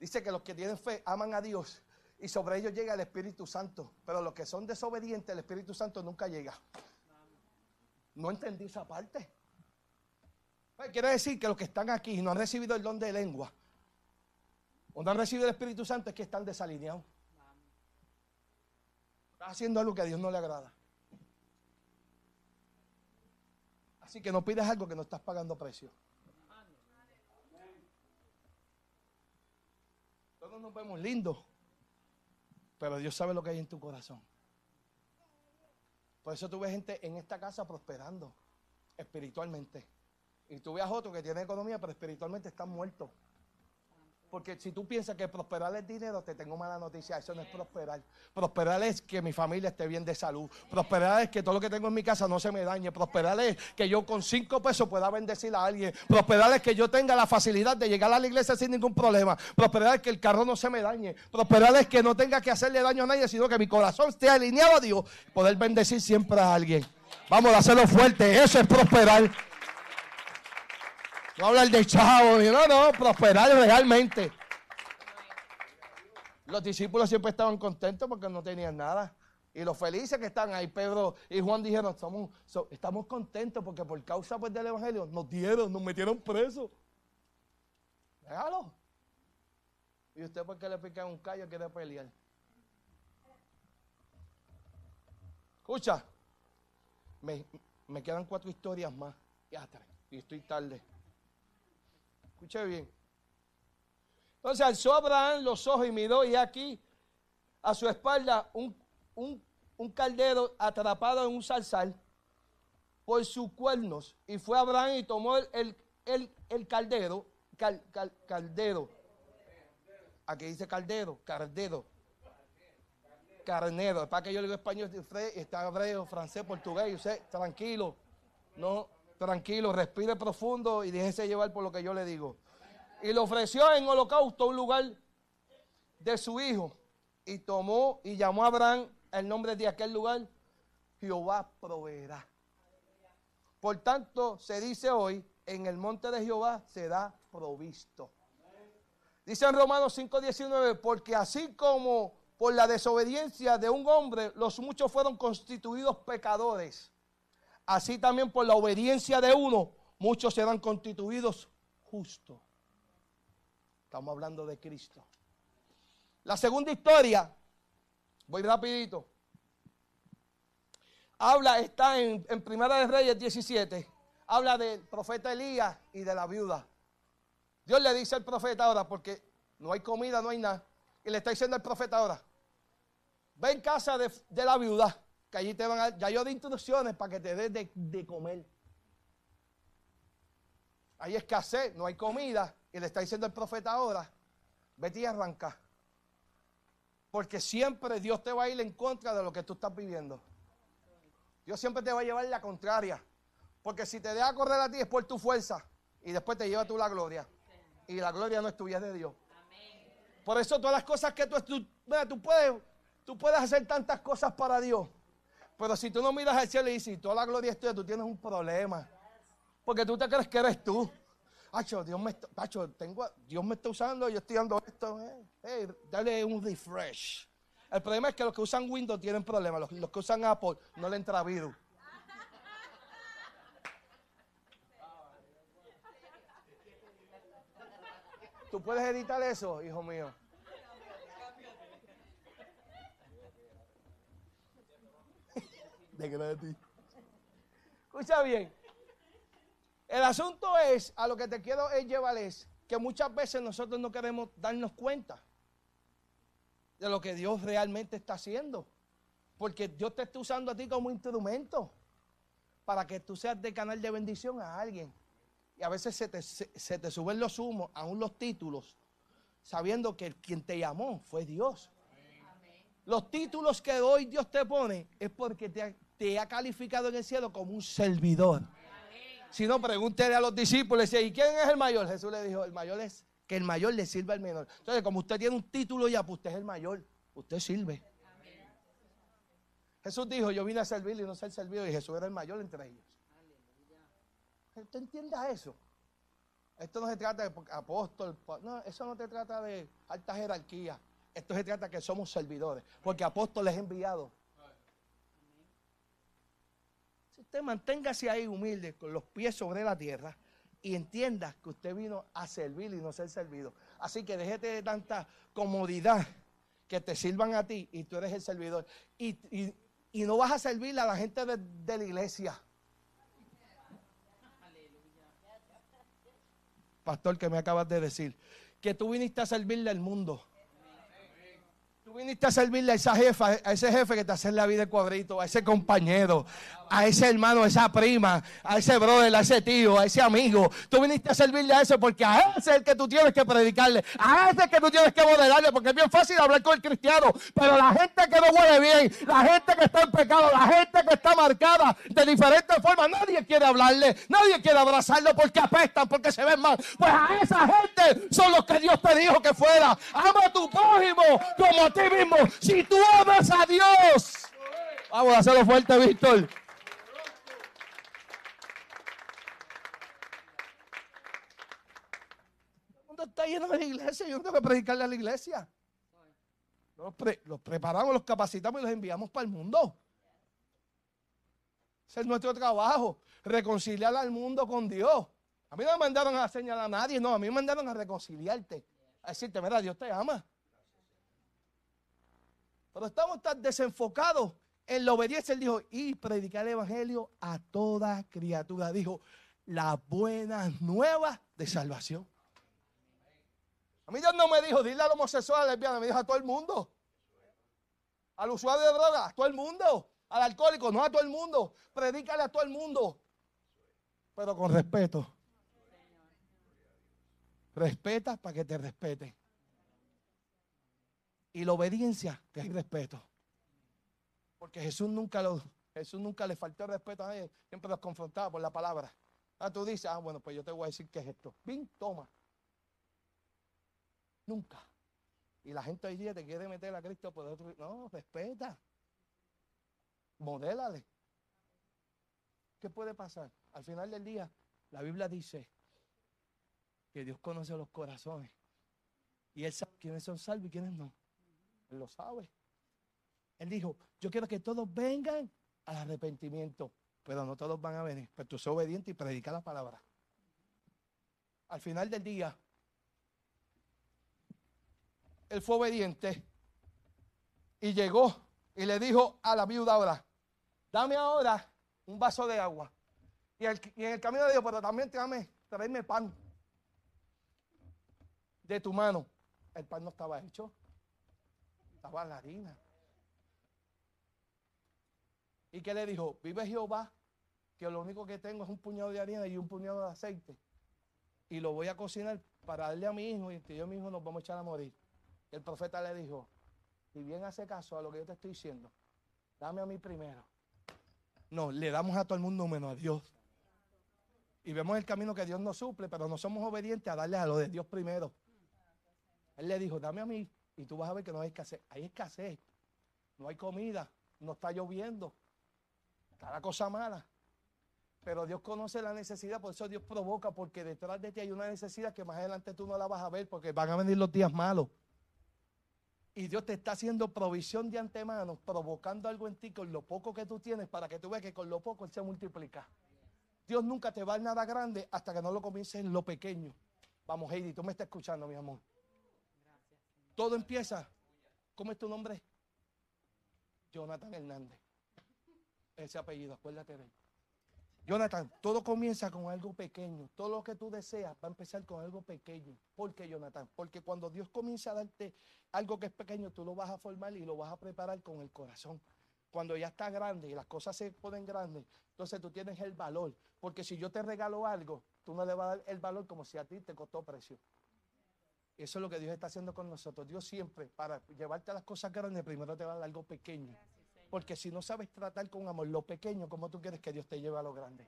dice que los que tienen fe aman a Dios y sobre ellos llega el Espíritu Santo. Pero los que son desobedientes, el Espíritu Santo nunca llega. No entendí esa parte. Pues quiere decir que los que están aquí y no han recibido el don de lengua, o no han recibido el Espíritu Santo, es que están desalineados. Estás haciendo algo que a Dios no le agrada. Así que no pidas algo que no estás pagando precio. Nos vemos lindos, pero Dios sabe lo que hay en tu corazón. Por eso tú ves gente en esta casa prosperando espiritualmente. Y tú ves a otro que tiene economía, pero espiritualmente están muertos. Porque si tú piensas que prosperar es dinero, te tengo mala noticia. Eso no es prosperar. Prosperar es que mi familia esté bien de salud. Prosperar es que todo lo que tengo en mi casa no se me dañe. Prosperar es que yo con cinco pesos pueda bendecir a alguien. Prosperar es que yo tenga la facilidad de llegar a la iglesia sin ningún problema. Prosperar es que el carro no se me dañe. Prosperar es que no tenga que hacerle daño a nadie, sino que mi corazón esté alineado a Dios. Poder bendecir siempre a alguien. Vamos a hacerlo fuerte. Eso es prosperar. No hablar de chavo, no, no, prosperar realmente. Los discípulos siempre estaban contentos porque no tenían nada. Y los felices que están ahí, Pedro y Juan dijeron, somos, estamos contentos porque por causa pues, del Evangelio nos dieron, nos metieron presos. Déjalo. ¿Y usted por qué le pica un callo quiere pelear? Escucha, me, me quedan cuatro historias más. Ya, y estoy tarde. Escuche bien. Entonces alzó Abraham los ojos y miró y aquí a su espalda un, un, caldero atrapado en un salsal por sus cuernos. Y fue Abraham y tomó el, el, caldero, caldero. Aquí dice caldero, cardero. Carnero. Para que yo le digo español, está hebreo, francés, portugués. Usted, tranquilo. No, tranquilo, respire profundo y déjese llevar por lo que yo le digo. Y le ofreció en holocausto un lugar de su hijo. Y tomó y llamó a Abraham el nombre de aquel lugar. Jehová proveerá. Por tanto, se dice hoy, en el monte de Jehová será provisto. Dice en Romanos 5:19, porque así como por la desobediencia de un hombre los muchos fueron constituidos pecadores, así también por la obediencia de uno muchos serán constituidos justos. Estamos hablando de Cristo. La segunda historia, voy rapidito. Habla, está en, en Primera de Reyes 17. Habla del profeta Elías y de la viuda. Dios le dice al profeta ahora, porque no hay comida, no hay nada. Y le está diciendo al profeta ahora, ve en casa de, la viuda, que allí te van a... Ya yo de instrucciones para que te des de, de comer. Hay escasez, no hay comida. Y le está diciendo el profeta ahora, vete y arranca. Porque siempre Dios te va a ir en contra de lo que tú estás viviendo. Dios siempre te va a llevar la contraria. Porque si te deja correr a ti es por tu fuerza. Y después te lleva tú la gloria. Y la gloria no es tuya, es de Dios. Por eso todas las cosas que tú, tú, tú, puedes, tú puedes hacer tantas cosas para Dios. Pero si tú no miras al cielo y dices, toda la gloria es tuya, tú tienes un problema. Porque tú te crees que eres tú. Pacho, Dios me está, tengo, Dios me está usando, yo estoy dando esto. Eh, dale un refresh. El problema es que los que usan Windows tienen problemas. Los, que usan Apple no le entra virus. ¿Tú puedes editar eso, hijo mío? De ti. Escucha bien. El asunto es, a lo que te quiero llevar es que muchas veces nosotros no queremos darnos cuenta de lo que Dios realmente está haciendo. Porque Dios te está usando a ti como instrumento para que tú seas de canal de bendición a alguien. Y a veces se te, suben los humos, aún los títulos, sabiendo que quien te llamó fue Dios. Los títulos que hoy Dios te pone es porque te te ha calificado en el cielo como un servidor. Si no, pregúntele a los discípulos, ¿y quién es el mayor? Jesús le dijo, el mayor es que el mayor le sirva al menor. Entonces, como usted tiene un título ya, pues usted es el mayor, usted sirve. Jesús dijo, yo vine a servir y no ser servido, y Jesús era el mayor entre ellos. ¿Usted entienda eso? Esto no se trata de apóstol, no, eso no te trata de alta jerarquía. Esto se trata de que somos servidores, porque apóstol es enviado usted manténgase ahí humilde, con los pies sobre la tierra y entienda que usted vino a servir y no ser servido. Así que déjete de tanta comodidad que te sirvan a ti y tú eres el servidor. Y, no vas a servir a la gente de, de la iglesia. Pastor, que me acabas de decir, que tú viniste a servirle al mundo. Tú viniste a servirle a esa jefa, a ese jefe que te hace la vida de cuadrito, a ese compañero, a ese hermano, a esa prima, a ese brother, a ese tío, a ese amigo. Tú viniste a servirle a ese porque a ese es el que tú tienes que predicarle, a ese es el que tú tienes que moderarle, porque es bien fácil hablar con el cristiano, pero la gente que no huele bien, la gente que está en pecado, la gente que está marcada de diferentes formas, nadie quiere hablarle, nadie quiere abrazarlo porque apestan, porque se ven mal. Pues a esa gente son los que Dios te dijo que fuera. Ama a tu prójimo como a ti mismo. Si tú amas a Dios, vamos a hacerlo fuerte, Víctor. está lleno de la iglesia. Yo tengo que predicarle a la iglesia. Los, los preparamos, los capacitamos y los enviamos para el mundo. Ese es nuestro trabajo, reconciliar al mundo con Dios. A mí no me mandaron a señalar a nadie, no, a mí me mandaron a reconciliarte, a decirte, mira, Dios te ama. Pero estamos tan desenfocados en la obediencia. Él dijo, y predicar el evangelio a toda criatura. Dijo, las buenas nuevas de salvación. A mí Dios no me dijo, dile al homosexual, a la lesbiana, me dijo a todo el mundo. Al usuario de drogas, a todo el mundo. Al alcohólico, no a todo el mundo. Predícale a todo el mundo. Pero con respeto. Respeta para que te respete. Y la obediencia te hay respeto. Porque Jesús nunca, Jesús nunca le faltó respeto a él. Siempre los confrontaba por la palabra. Ah, tú dices, ah, bueno, pues yo te voy a decir qué es esto. Bien, toma. Nunca. Y la gente hoy día te quiere meter a Cristo por otro. No, respeta. Modélale. ¿Qué puede pasar? Al final del día, la Biblia dice que Dios conoce los corazones. Y Él sabe quiénes son salvos y quiénes no. Él lo sabe. Él dijo, yo quiero que todos vengan al arrepentimiento, pero no todos van a venir. Pero tú sé obediente y predica la palabra. Al final del día, él fue obediente y llegó y le dijo a la viuda ahora, dame ahora un vaso de agua. Y, en el camino le dijo, pero también tráeme, tráeme pan de tu mano. El pan no estaba hecho, la harina. ¿Y qué le dijo? Vive Jehová, que lo único que tengo es un puñado de harina y un puñado de aceite. Y lo voy a cocinar para darle a mi hijo y entre yo y mi hijo nos vamos a echar a morir. El profeta le dijo, si bien hace caso a lo que yo te estoy diciendo, dame a mí primero. No, le damos a todo el mundo menos a Dios. Y vemos el camino que Dios nos suple, pero no somos obedientes a darle a lo de Dios primero. Él le dijo, dame a mí y tú vas a ver que no hay escasez. Hay escasez, no hay comida, no está lloviendo, está la cosa mala. Pero Dios conoce la necesidad, por eso Dios provoca, porque detrás de ti hay una necesidad que más adelante tú no la vas a ver, porque van a venir los días malos. Y Dios te está haciendo provisión de antemano, provocando algo en ti con lo poco que tú tienes, para que tú veas que con lo poco Él se multiplica. Dios nunca te va a nada grande hasta que no lo comiences en lo pequeño. Vamos, Heidi, tú me estás escuchando, mi amor. Todo empieza. ¿Cómo es tu nombre? Jonathan Hernández. Ese apellido, acuérdate de él. Jonathan, todo comienza con algo pequeño. Todo lo que tú deseas va a empezar con algo pequeño. ¿Por qué, Jonathan? Porque cuando Dios comienza a darte algo que es pequeño, tú lo vas a formar y lo vas a preparar con el corazón. Cuando ya está grande y las cosas se ponen grandes, entonces tú tienes el valor. Porque si yo te regalo algo, tú no le vas a dar el valor como si a ti te costó precio. Eso es lo que Dios está haciendo con nosotros. Dios siempre, para llevarte a las cosas grandes, primero te va a dar algo pequeño. Porque si no sabes tratar con amor lo pequeño, ¿cómo tú quieres que Dios te lleve a lo grande?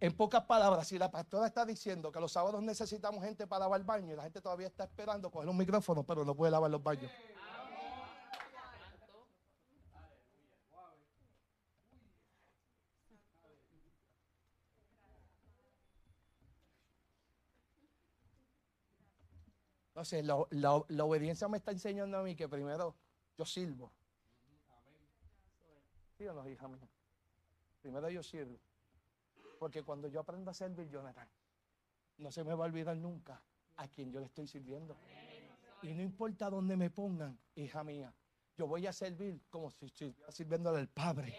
En pocas palabras, si la pastora está diciendo que los sábados necesitamos gente para lavar el baño y la gente todavía está esperando coger un micrófono, pero no puede lavar los baños. Entonces, la, la obediencia me está enseñando a mí que primero yo sirvo. ¿Sí o no, hija mía? Primero yo sirvo. Porque cuando yo aprendo a servir, Jonathan, no se me va a olvidar nunca a quien yo le estoy sirviendo. Y no importa dónde me pongan, hija mía, yo voy a servir como si estuviera sirviéndole al Padre.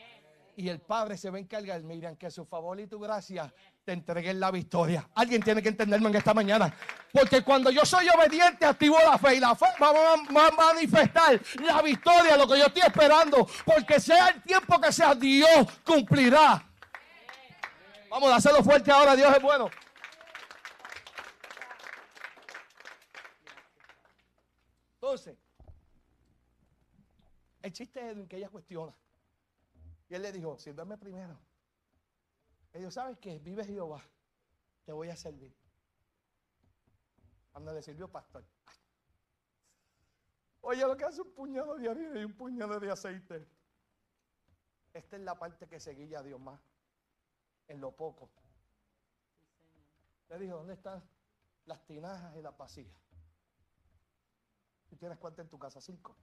Y el Padre se va a encargar, miren, que su favor y tu gracia te entreguen la victoria. Alguien tiene que entenderme en esta mañana. Porque cuando yo soy obediente, activo la fe. Y la fe va a manifestar la victoria, lo que yo estoy esperando. Porque sea el tiempo que sea, Dios cumplirá. Vamos a hacerlo fuerte ahora. Dios es bueno. Entonces, el chiste es que ella cuestiona. Y él le dijo, sírveme primero. Ellos, ¿sabes qué? Vive Jehová, te voy a servir. Cuando le sirvió pastor. Oye, lo que hace un puñado de harina y un puñado de aceite. Esta es la parte que seguía a Dios más. En lo poco. Le dijo, ¿dónde están las tinajas y las vasijas? ¿Tú tienes cuánto en tu casa? Cinco.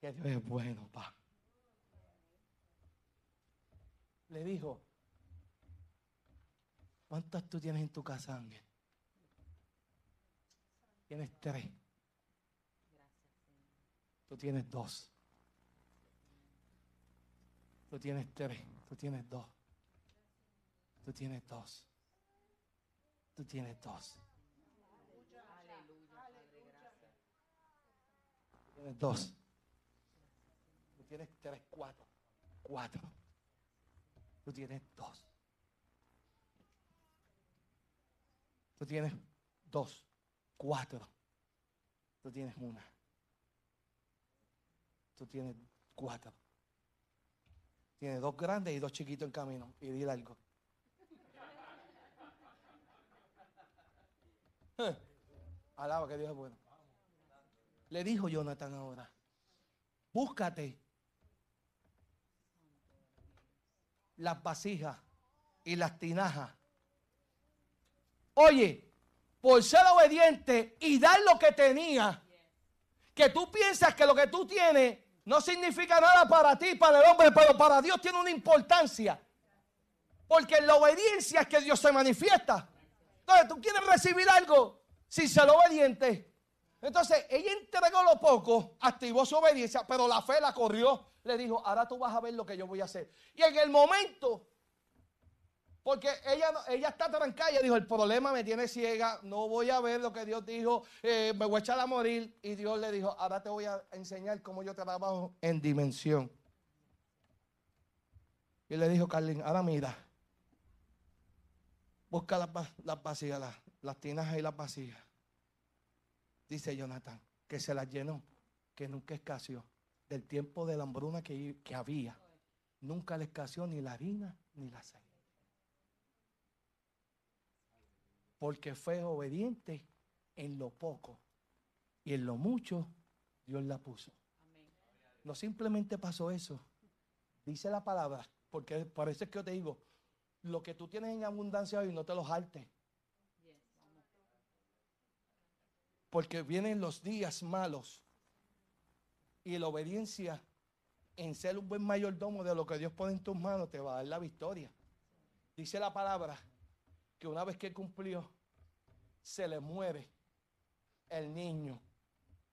Que Dios es bueno, pa. Le dijo, ¿cuántas tú tienes en tu casa, Ángel? Tienes tres. Tú tienes dos. Tú tienes tres. Tú tienes dos. Tú tienes dos. Tú tienes dos. Tú tienes dos. Tienes tres, cuatro. Cuatro. Tú tienes dos. Tú tienes dos. Cuatro. Tú tienes una. Tú tienes cuatro. Tienes dos grandes y dos chiquitos en camino. Y dile algo. Eh, Alaba que Dios es bueno. Le dijo Jonathan ahora, búscate las vasijas y las tinajas. Oye, por ser obediente y dar lo que tenía, que tú piensas que lo que tú tienes no significa nada para ti, para el hombre, pero para Dios tiene una importancia. Porque en la obediencia es que Dios se manifiesta. Entonces tú quieres recibir algo sin ser obediente. Entonces ella entregó lo poco, activó su obediencia, pero la fe la corrió. Le dijo, ahora tú vas a ver lo que yo voy a hacer. Y en el momento, porque ella, ella está trancada, ella dijo, el problema me tiene ciega, no voy a ver lo que Dios dijo, eh, me voy a echar a morir. Y Dios le dijo, ahora te voy a enseñar cómo yo trabajo en dimensión. Y le dijo, Carlin, ahora mira, busca las, las vasijas, las, las tinajas y las vasijas dice Jonathan, que se las llenó, que nunca escaseó. Del tiempo de la hambruna que, que había, nunca le escaseó ni la harina ni la aceite. Porque fue obediente en lo poco y en lo mucho Dios la puso. No simplemente pasó eso. Dice la palabra, porque por eso es que yo te digo, lo que tú tienes en abundancia hoy no te lo jaltes. Porque vienen los días malos. Y la obediencia en ser un buen mayordomo de lo que Dios pone en tus manos te va a dar la victoria. Dice la palabra que una vez que cumplió, se le muere el niño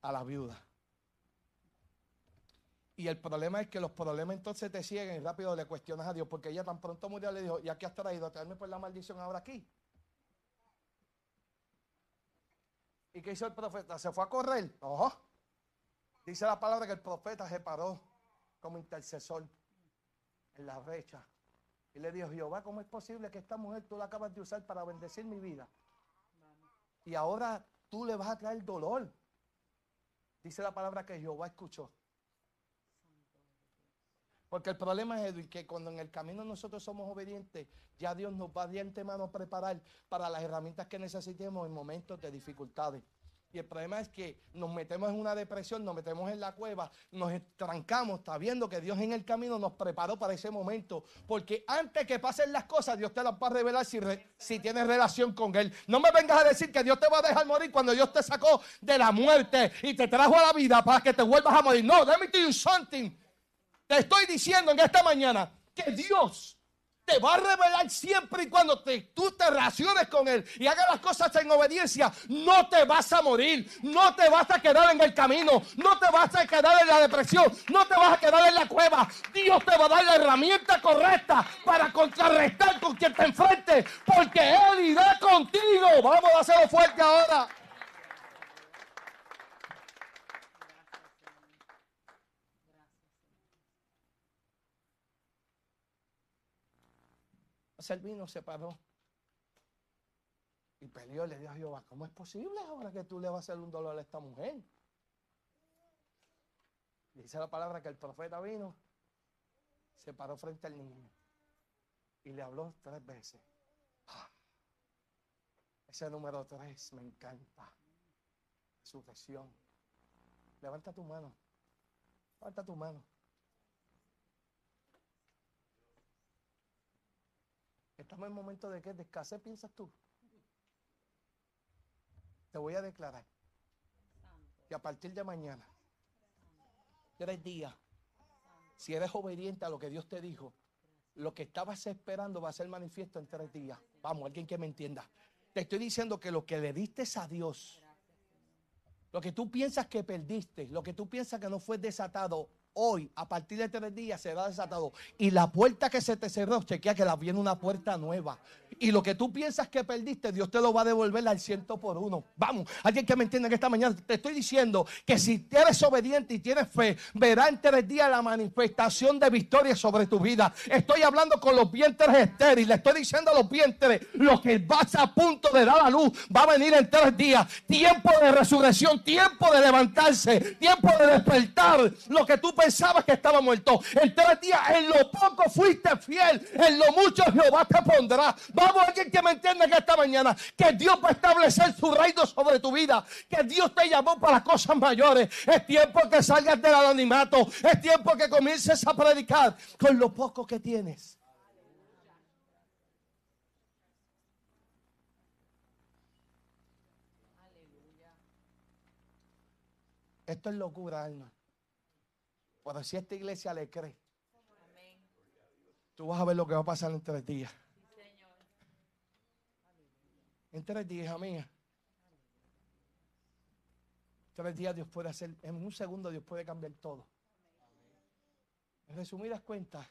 a la viuda. Y el problema es que los problemas entonces te siguen y rápido le cuestionas a Dios, porque ella tan pronto murió le dijo, ¿ya qué has traído? ¿A traerme por la maldición ahora aquí? ¿Y qué hizo el profeta? ¿Se fue a correr? Ojo. Dice la palabra que el profeta se paró como intercesor en la brecha. Y le dijo, Jehová, ¿cómo es posible que esta mujer tú la acabas de usar para bendecir mi vida? Y ahora tú le vas a traer dolor. Dice la palabra que Jehová escuchó. Porque el problema es que cuando en el camino nosotros somos obedientes, ya Dios nos va de antemano a preparar para las herramientas que necesitemos en momentos de dificultades. Y el problema es que nos metemos en una depresión, nos metemos en la cueva, nos trancamos, está viendo que Dios en el camino nos preparó para ese momento. Porque antes que pasen las cosas, Dios te las va a revelar si, si tienes relación con Él. No me vengas a decir que Dios te va a dejar morir cuando Dios te sacó de la muerte y te trajo a la vida para que te vuelvas a morir. No, let me tell something. Te estoy diciendo en esta mañana que Dios te va a revelar siempre y cuando tú te relaciones con Él y hagas las cosas en obediencia, no te vas a morir, no te vas a quedar en el camino, no te vas a quedar en la depresión, no te vas a quedar en la cueva. Dios te va a dar la herramienta correcta para contrarrestar con quien te enfrente, porque Él irá contigo. Vamos a hacerlo fuerte ahora. El vino se paró y peleó. Le dijo a Jehová: ¿Cómo es posible ahora que tú le vas a hacer un dolor a esta mujer? Dice la palabra que el profeta vino, se paró frente al niño y le habló tres veces. Ah, ese número tres me encanta. Sucesión. Levanta tu mano. Levanta tu mano. Estamos en momento de qué? De escasez, piensas tú. Te voy a declarar que a partir de mañana tres días, si eres obediente a lo que Dios te dijo, lo que estabas esperando va a ser manifiesto en tres días. Vamos, alguien que me entienda. Te estoy diciendo que lo que le diste a Dios, lo que tú piensas que perdiste, lo que tú piensas que no fue desatado, hoy, a partir de tres días, será desatado. Y la puerta que se te cerró, chequea que la viene una puerta nueva. Y lo que tú piensas que perdiste, Dios te lo va a devolver al ciento por uno. Vamos, alguien que me entienda que esta mañana te estoy diciendo que si eres obediente y tienes fe, verá en tres días la manifestación de victoria sobre tu vida. Estoy hablando con los vientres estériles. Estoy diciendo a los vientres, lo que vas a punto de dar a luz va a venir en tres días. Tiempo de resurrección, tiempo de levantarse, tiempo de despertar. Lo que tú pensabas que estaba muerto. En tres días, en lo poco fuiste fiel, en lo mucho Jehová te pondrá. Vamos, alguien que me entienda que esta mañana, que Dios va a establecer su reino sobre tu vida, que Dios te llamó para cosas mayores. Es tiempo que salgas del anonimato, es tiempo que comiences a predicar con lo poco que tienes. Esto es locura, alma. Pero si esta iglesia le cree, tú vas a ver lo que va a pasar en tres días. En tres días, hija mía. Tres días Dios puede hacer, en un segundo Dios puede cambiar todo. En resumidas cuentas,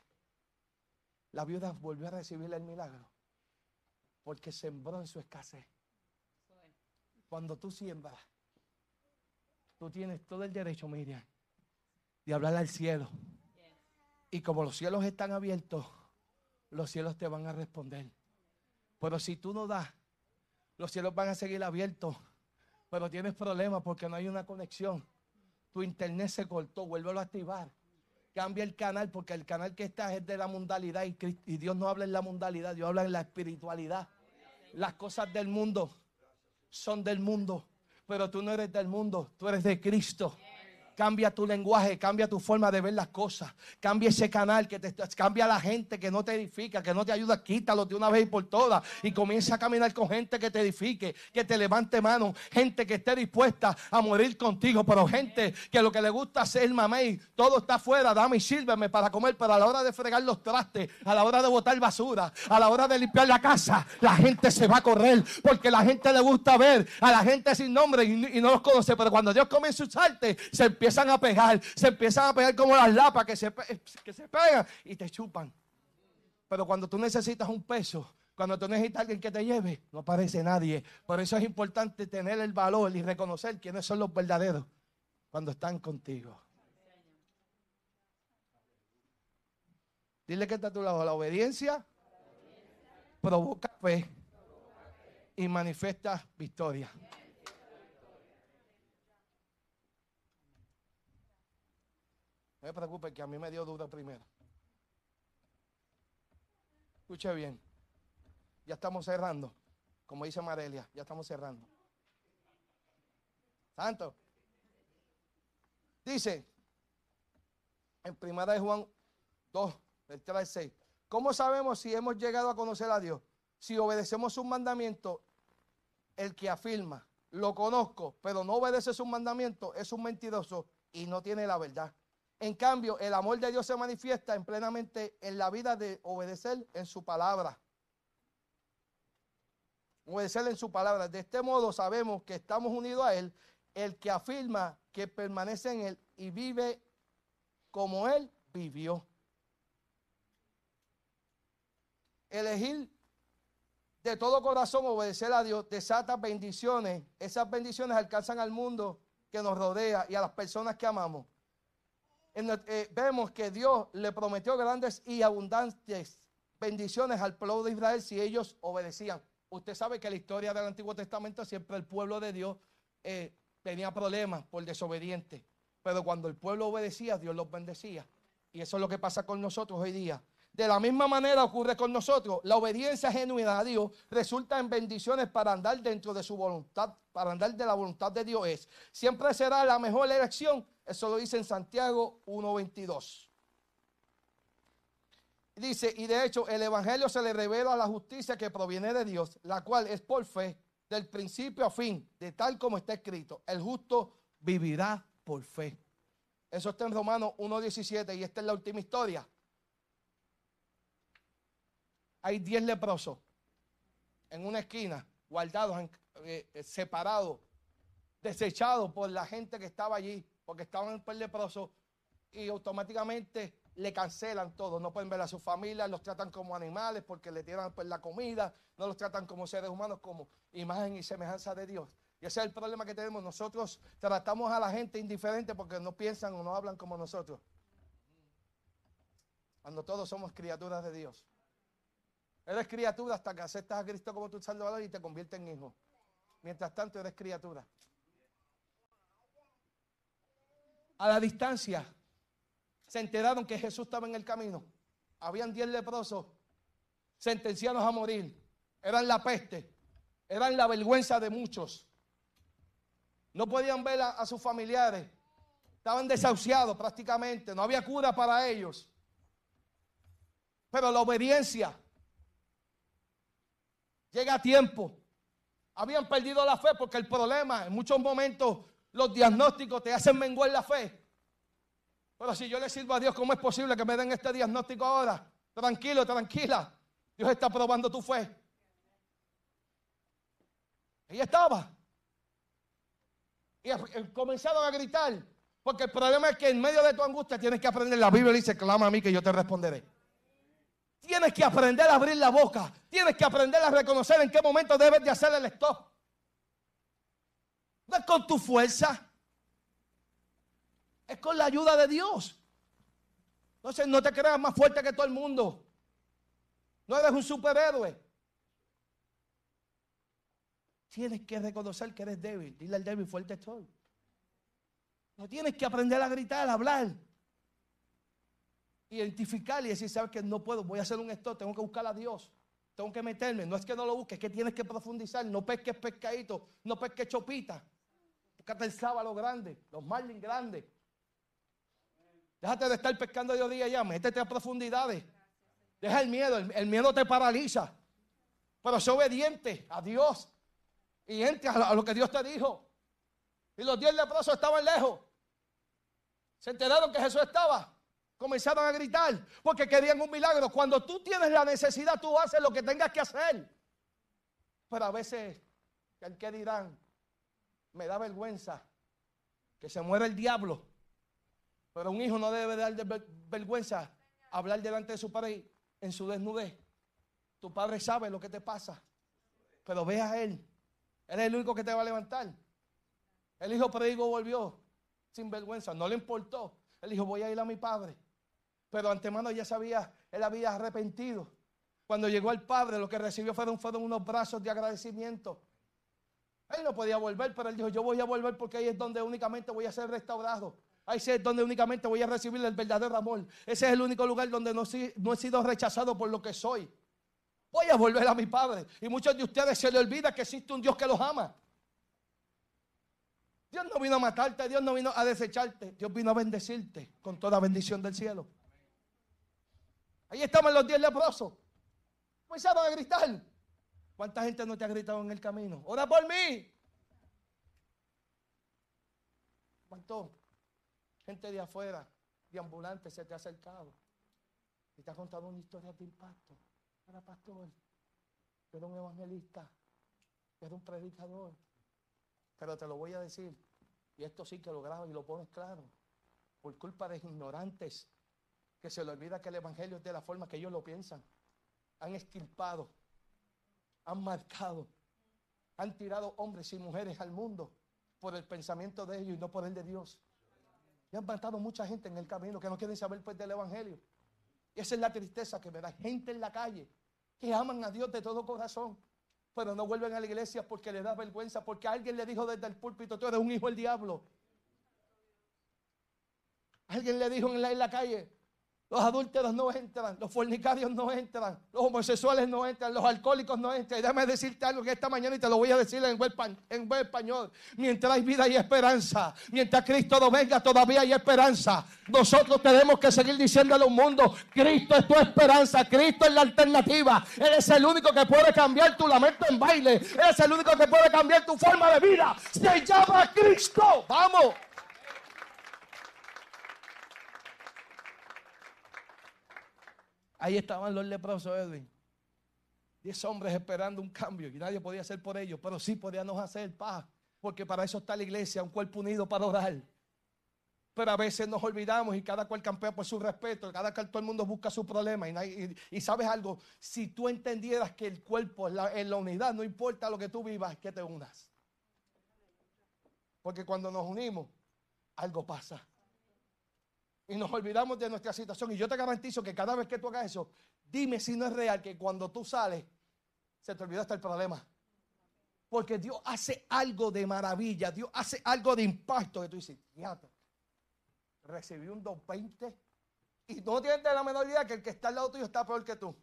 la viuda volvió a recibir el milagro porque sembró en su escasez. Cuando tú siembras, tú tienes todo el derecho, Miriam, de hablar al cielo. Y como los cielos están abiertos, los cielos te van a responder. Pero si tú no das, los cielos van a seguir abiertos, pero tienes problemas porque no hay una conexión. Tu internet se cortó, vuélvelo a activar. Cambia el canal porque el canal que está es de la mundalidad y, y Dios no habla en la mundalidad, Dios habla en la espiritualidad. Las cosas del mundo son del mundo, pero tú no eres del mundo, tú eres de Cristo. Cambia tu lenguaje, cambia tu forma de ver las cosas. Cambia ese canal, que te, cambia la gente que no te edifica, que no te ayuda. Quítalo de una vez y por todas. Y comienza a caminar con gente que te edifique, que te levante mano. Gente que esté dispuesta a morir contigo. Pero gente que lo que le gusta hacer mamey, todo está afuera. Dame y sírveme para comer. Pero a la hora de fregar los trastes, a la hora de botar basura, a la hora de limpiar la casa, la gente se va a correr. Porque la gente le gusta ver a la gente sin nombre y, no los conoce. Pero cuando Dios comienza a usarte, se empieza empiezan a pegar, se empiezan a pegar como las lapas que se, que se pegan y te chupan. Pero cuando tú necesitas un peso, cuando tú necesitas alguien que te lleve, no aparece nadie. Por eso es importante tener el valor y reconocer quiénes son los verdaderos cuando están contigo. Dile que está a tu lado. La obediencia provoca fe y manifiesta victoria. No me preocupe que a mí me dio duda primero. Escuche bien. Ya estamos cerrando. Como dice Marelia, ya estamos cerrando. Santo. Dice en primera de Juan 2, del 3 al 6. ¿Cómo sabemos si hemos llegado a conocer a Dios? Si obedecemos sus mandamientos, el que afirma, lo conozco, pero no obedece sus mandamientos, es un mentiroso y no tiene la verdad. En cambio, el amor de Dios se manifiesta en plenamente en la vida de obedecer en su palabra. Obedecer en su palabra. De este modo sabemos que estamos unidos a Él, el que afirma que permanece en Él y vive como Él vivió. Elegir de todo corazón obedecer a Dios desata bendiciones. Esas bendiciones alcanzan al mundo que nos rodea y a las personas que amamos. Eh, vemos que Dios le prometió grandes y abundantes bendiciones al pueblo de Israel si ellos obedecían. Usted sabe que la historia del Antiguo Testamento siempre el pueblo de Dios eh, tenía problemas por desobediente. Pero cuando el pueblo obedecía, Dios los bendecía. Y eso es lo que pasa con nosotros hoy día. De la misma manera ocurre con nosotros. La obediencia genuina a Dios resulta en bendiciones para andar dentro de su voluntad, para andar de la voluntad de Dios es. Siempre será la mejor elección eso lo dice en Santiago 1.22. Dice, y de hecho el Evangelio se le revela la justicia que proviene de Dios, la cual es por fe, del principio a fin, de tal como está escrito, el justo vivirá por fe. Eso está en Romanos 1.17 y esta es la última historia. Hay 10 leprosos en una esquina, guardados, eh, separados, desechados por la gente que estaba allí, porque estaban en el leprosos y automáticamente le cancelan todo. No pueden ver a sus familias, los tratan como animales porque le tiran pues, la comida, no los tratan como seres humanos, como imagen y semejanza de Dios. Y ese es el problema que tenemos. Nosotros tratamos a la gente indiferente porque no piensan o no hablan como nosotros. Cuando todos somos criaturas de Dios. Eres criatura hasta que aceptas a Cristo como tu Salvador y te conviertes en hijo. Mientras tanto, eres criatura. A la distancia, se enteraron que Jesús estaba en el camino. Habían diez leprosos sentenciados a morir. Eran la peste, eran la vergüenza de muchos. No podían ver a, sus familiares. Estaban desahuciados prácticamente. No había cura para ellos. Pero la obediencia llega a tiempo. Habían perdido la fe porque el problema, en muchos momentos, los diagnósticos te hacen menguar la fe. Pero si yo le sirvo a Dios, ¿cómo es posible que me den este diagnóstico ahora? Tranquilo, tranquila. Dios está probando tu fe. Ahí estaba. Y comenzaron a gritar. Porque el problema es que en medio de tu angustia tienes que aprender. La Biblia dice, clama a mí que yo te responderé. Tienes que aprender a abrir la boca. Tienes que aprender a reconocer en qué momento debes de hacer el stop. No es con tu fuerza. Es con la ayuda de Dios. Entonces no te creas más fuerte que todo el mundo. No eres un superhéroe. Tienes que reconocer que eres débil. Dile al débil, fuerte estoy. No tienes que aprender a gritar, a hablar. Identificar y decir, sabes que no puedo, voy a hacer un esto, tengo que buscar a Dios. Tengo que meterme. No es que no lo busques, es que tienes que profundizar. No pesques pescadito, no pesques chopita. Búscate el sábado grande, los marlins grandes. Déjate de estar pescando de día ya, métete a profundidades. Deja el miedo, el, miedo te paraliza. Pero sé obediente a Dios y entre a lo que Dios te dijo. Y los diez leprosos estaban lejos. Se enteraron que Jesús estaba. Comenzaron a gritar porque querían un milagro. Cuando tú tienes la necesidad, tú haces lo que tengas que hacer. Pero a veces, ¿qué dirán? Me da vergüenza que se muera el diablo pero un hijo no debe dar vergüenza hablar delante de su padre en su desnudez. Tu padre sabe lo que te pasa. Pero ve a él. Él es el único que te va a levantar. El hijo predigo volvió sin vergüenza. No le importó. Él dijo, voy a ir a mi padre. Pero antemano ya sabía, él había arrepentido. Cuando llegó el padre, lo que recibió fueron unos brazos de agradecimiento. Él no podía volver, pero él dijo, yo voy a volver porque ahí es donde únicamente voy a ser restaurado. Ahí es donde únicamente voy a recibir el verdadero amor. Ese es el único lugar donde no, he sido rechazado por lo que soy. Voy a volver a mi Padre. Y muchos de ustedes se les olvida que existe un Dios que los ama. Dios no vino a matarte, Dios no vino a desecharte, Dios vino a bendecirte con toda bendición del cielo. Ahí estaban los diez leprosos. Comenzaron a gritar. ¿Cuánta gente no te ha gritado en el camino? Ora por mí. ¿Cuánto? Gente de afuera, de ambulantes, se te ha acercado y te ha contado una historia de impacto. Era pastor, era un evangelista, era un predicador. Pero te lo voy a decir, y esto sí que lo grabo y lo pones claro, por culpa de ignorantes que se le olvida que el evangelio es de la forma que ellos lo piensan. Han esquilpado, han marcado, han tirado hombres y mujeres al mundo por el pensamiento de ellos y no por el de Dios. Y han matado mucha gente en el camino que no quieren saber pues del Evangelio. Y esa es la tristeza que me da gente en la calle que aman a Dios de todo corazón, pero no vuelven a la iglesia porque les da vergüenza, porque alguien le dijo desde el púlpito, tú eres un hijo del diablo. Alguien le dijo en la, en la calle, los adúlteros no entran, los fornicarios no entran, los homosexuales no entran, los alcohólicos no entran. Y déjame decirte algo que esta mañana y te lo voy a decir en buen, en buen español. Mientras hay vida y esperanza, mientras Cristo no venga, todavía hay esperanza. Nosotros tenemos que seguir diciéndole al mundo, Cristo es tu esperanza, Cristo es la alternativa. Él es el único que puede cambiar tu lamento en baile. Él es el único que puede cambiar tu forma de vida. Se llama Cristo. Vamos. Ahí estaban los leprosos, Edwin. Diez hombres esperando un cambio y nadie podía hacer por ellos, pero sí podíamos hacer paz, porque para eso está la iglesia, un cuerpo unido para orar. Pero a veces nos olvidamos y cada cual campea por su respeto, cada cual todo el mundo busca su problema. Y, sabes algo, si tú entendieras que el cuerpo en la, unidad, no importa lo que tú vivas, que te unas. Porque cuando nos unimos, algo pasa. Y nos olvidamos de nuestra situación. Y yo te garantizo que cada vez que tú hagas eso, dime si no es real que cuando tú sales, se te olvida hasta el problema. Porque Dios hace algo de maravilla, Dios hace algo de impacto que tú dices, fíjate recibí un 220 y no tienes la menor idea que el que está al lado tuyo está peor que tú.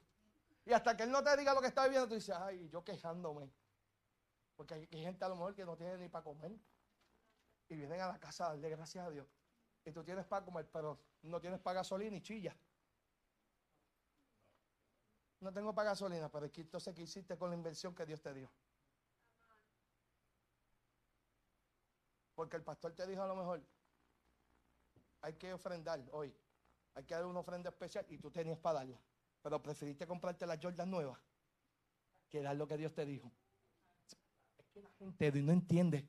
Y hasta que él no te diga lo que está viviendo, tú dices, ay, yo quejándome. Porque hay, gente a lo mejor que no tiene ni para comer. Y vienen a la casa a darle gracias a Dios. Y tú tienes para comer, pero no tienes para gasolina y chilla. No tengo para gasolina, pero entonces, ¿qué hiciste con la inversión que Dios te dio? Porque el pastor te dijo a lo mejor, hay que ofrendar hoy. Hay que dar una ofrenda especial y tú tenías para darla. Pero preferiste comprarte las Jordan nuevas que dar lo que Dios te dijo. Es que la gente no entiende.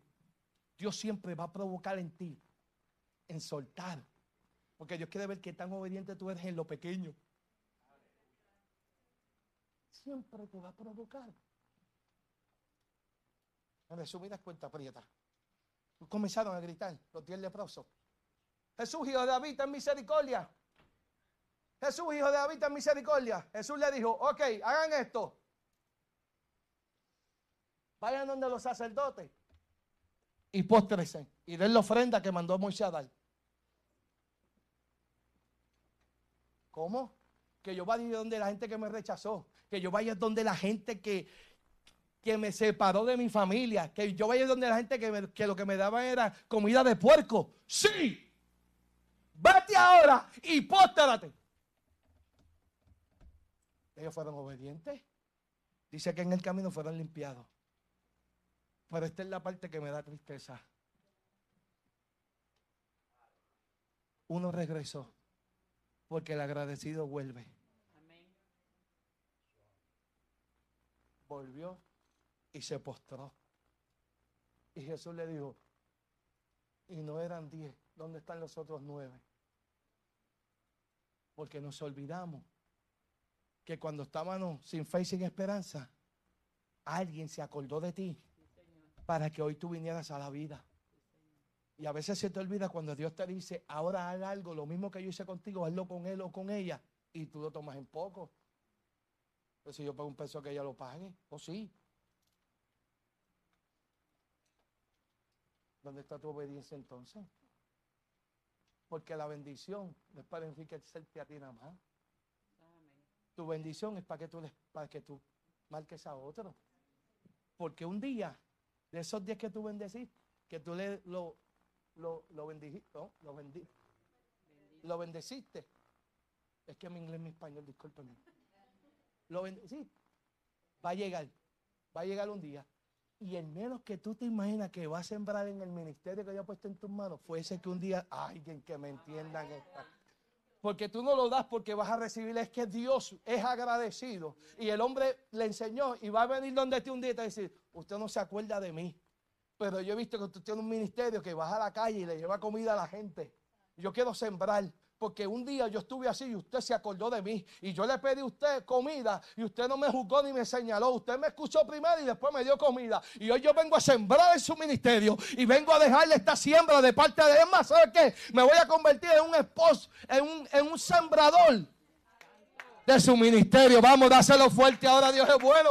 Dios siempre va a provocar en ti, en soltar. Porque Dios quiere ver qué tan obediente tú eres en lo pequeño. Siempre te va a provocar. En resumidas cuentas, prieta. Comenzaron a gritar los diez leprosos. Jesús, hijo de David, ten misericordia. Jesús, hijo de David, ten misericordia. Jesús le dijo, ok, hagan esto. Vayan donde los sacerdotes y póstresen y den la ofrenda que mandó Moisés a dar. ¿Cómo? Que yo vaya donde la gente que me rechazó, que yo vaya donde la gente que, que me separó de mi familia, que yo vaya donde la gente que, que lo que me daba era comida de puerco. Sí, vete ahora y póstrate. Ellos fueron obedientes. Dice que en el camino fueron limpiados. Pero esta es la parte que me da tristeza. Uno regresó porque el agradecido vuelve. Volvió y se postró. Y Jesús le dijo, y no eran diez, ¿dónde están los otros nueve? Porque nos olvidamos que cuando estábamos sin fe y sin esperanza, alguien se acordó de ti para que hoy tú vinieras a la vida. Y a veces se te olvida cuando Dios te dice, ahora haga algo, lo mismo que yo hice contigo, hazlo con él o con ella, y tú lo tomas en poco. Pues si yo pago un peso que ella lo pague, o sí. ¿Dónde está tu obediencia entonces? Porque la bendición no es para enriquecerte a ti nada más. Tu bendición es para que tú, para que tú marques a otro. Porque un día, de esos días que tú bendeciste, que tú le, lo, lo, lo bendijiste, lo, lo bendeciste. Es que mi inglés, mi español, discúlpeme. Lo bendeciste. Va a llegar, va a llegar un día y el menos que tú te imaginas que va a sembrar en el ministerio que haya puesto en tus manos fue ese que un día, alguien que me entiendan esta. Porque tú no lo das porque vas a recibir, es que Dios es agradecido. Y el hombre le enseñó y va a venir donde ti un día y te va a decir, usted no se acuerda de mí. Pero yo he visto que usted tiene un ministerio que baja a la calle y le lleva comida a la gente. Yo quiero sembrar porque un día yo estuve así y usted se acordó de mí. Y yo le pedí a usted comida y usted no me juzgó ni me señaló. Usted me escuchó primero y después me dio comida. Y hoy yo vengo a sembrar en su ministerio y vengo a dejarle esta siembra de parte de él. Más, ¿sabe qué? Me voy a convertir en un esposo, en un, en un sembrador de su ministerio. Vamos, dáselo fuerte. Ahora Dios es bueno.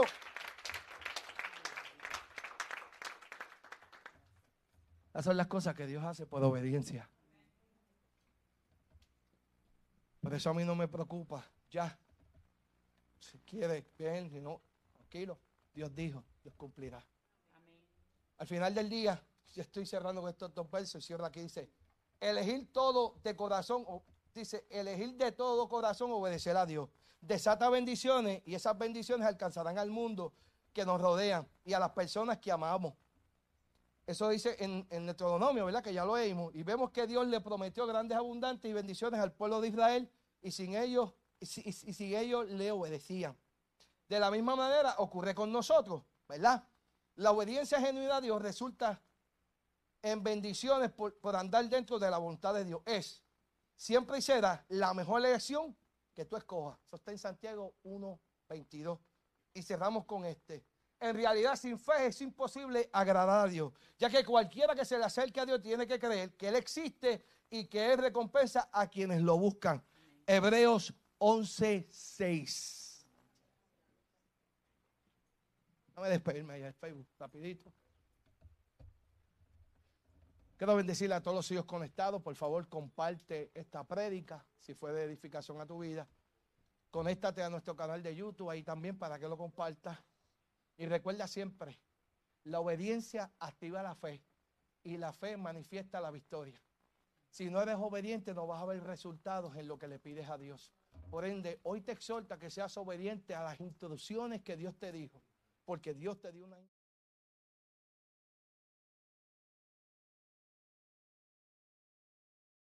Esas son las cosas que Dios hace por obediencia. Por eso a mí no me preocupa. Ya. Si quiere, bien, si no, tranquilo. Dios dijo, Dios cumplirá. Al final del día, si estoy cerrando con estos dos versos, cierro aquí, dice, elegir todo de corazón, dice, elegir de todo corazón obedecer a Dios. Desata bendiciones y esas bendiciones alcanzarán al mundo que nos rodean y a las personas que amamos. Eso dice en, en Deuteronomio, ¿verdad? Que ya lo leímos. Y vemos que Dios le prometió grandes abundantes y bendiciones al pueblo de Israel. Y sin ellos y si ellos le obedecían. De la misma manera ocurre con nosotros, ¿verdad? La obediencia genuina a Dios resulta en bendiciones por, por andar dentro de la voluntad de Dios. Es siempre y será la mejor elección que tú escojas. Eso está en Santiago 1, 22. Y cerramos con este. En realidad, sin fe es imposible agradar a Dios, ya que cualquiera que se le acerque a Dios tiene que creer que Él existe y que Él recompensa a quienes lo buscan. Hebreos 11, 6. Déjame despedirme allá en Facebook, rapidito. Quiero bendecirle a todos los hijos conectados. Por favor, comparte esta prédica si fue de edificación a tu vida. Conéctate a nuestro canal de YouTube ahí también para que lo compartas. Y recuerda siempre, la obediencia activa la fe y la fe manifiesta la victoria. Si no eres obediente no vas a ver resultados en lo que le pides a Dios. Por ende, hoy te exhorta que seas obediente a las instrucciones que Dios te dijo, porque Dios te dio una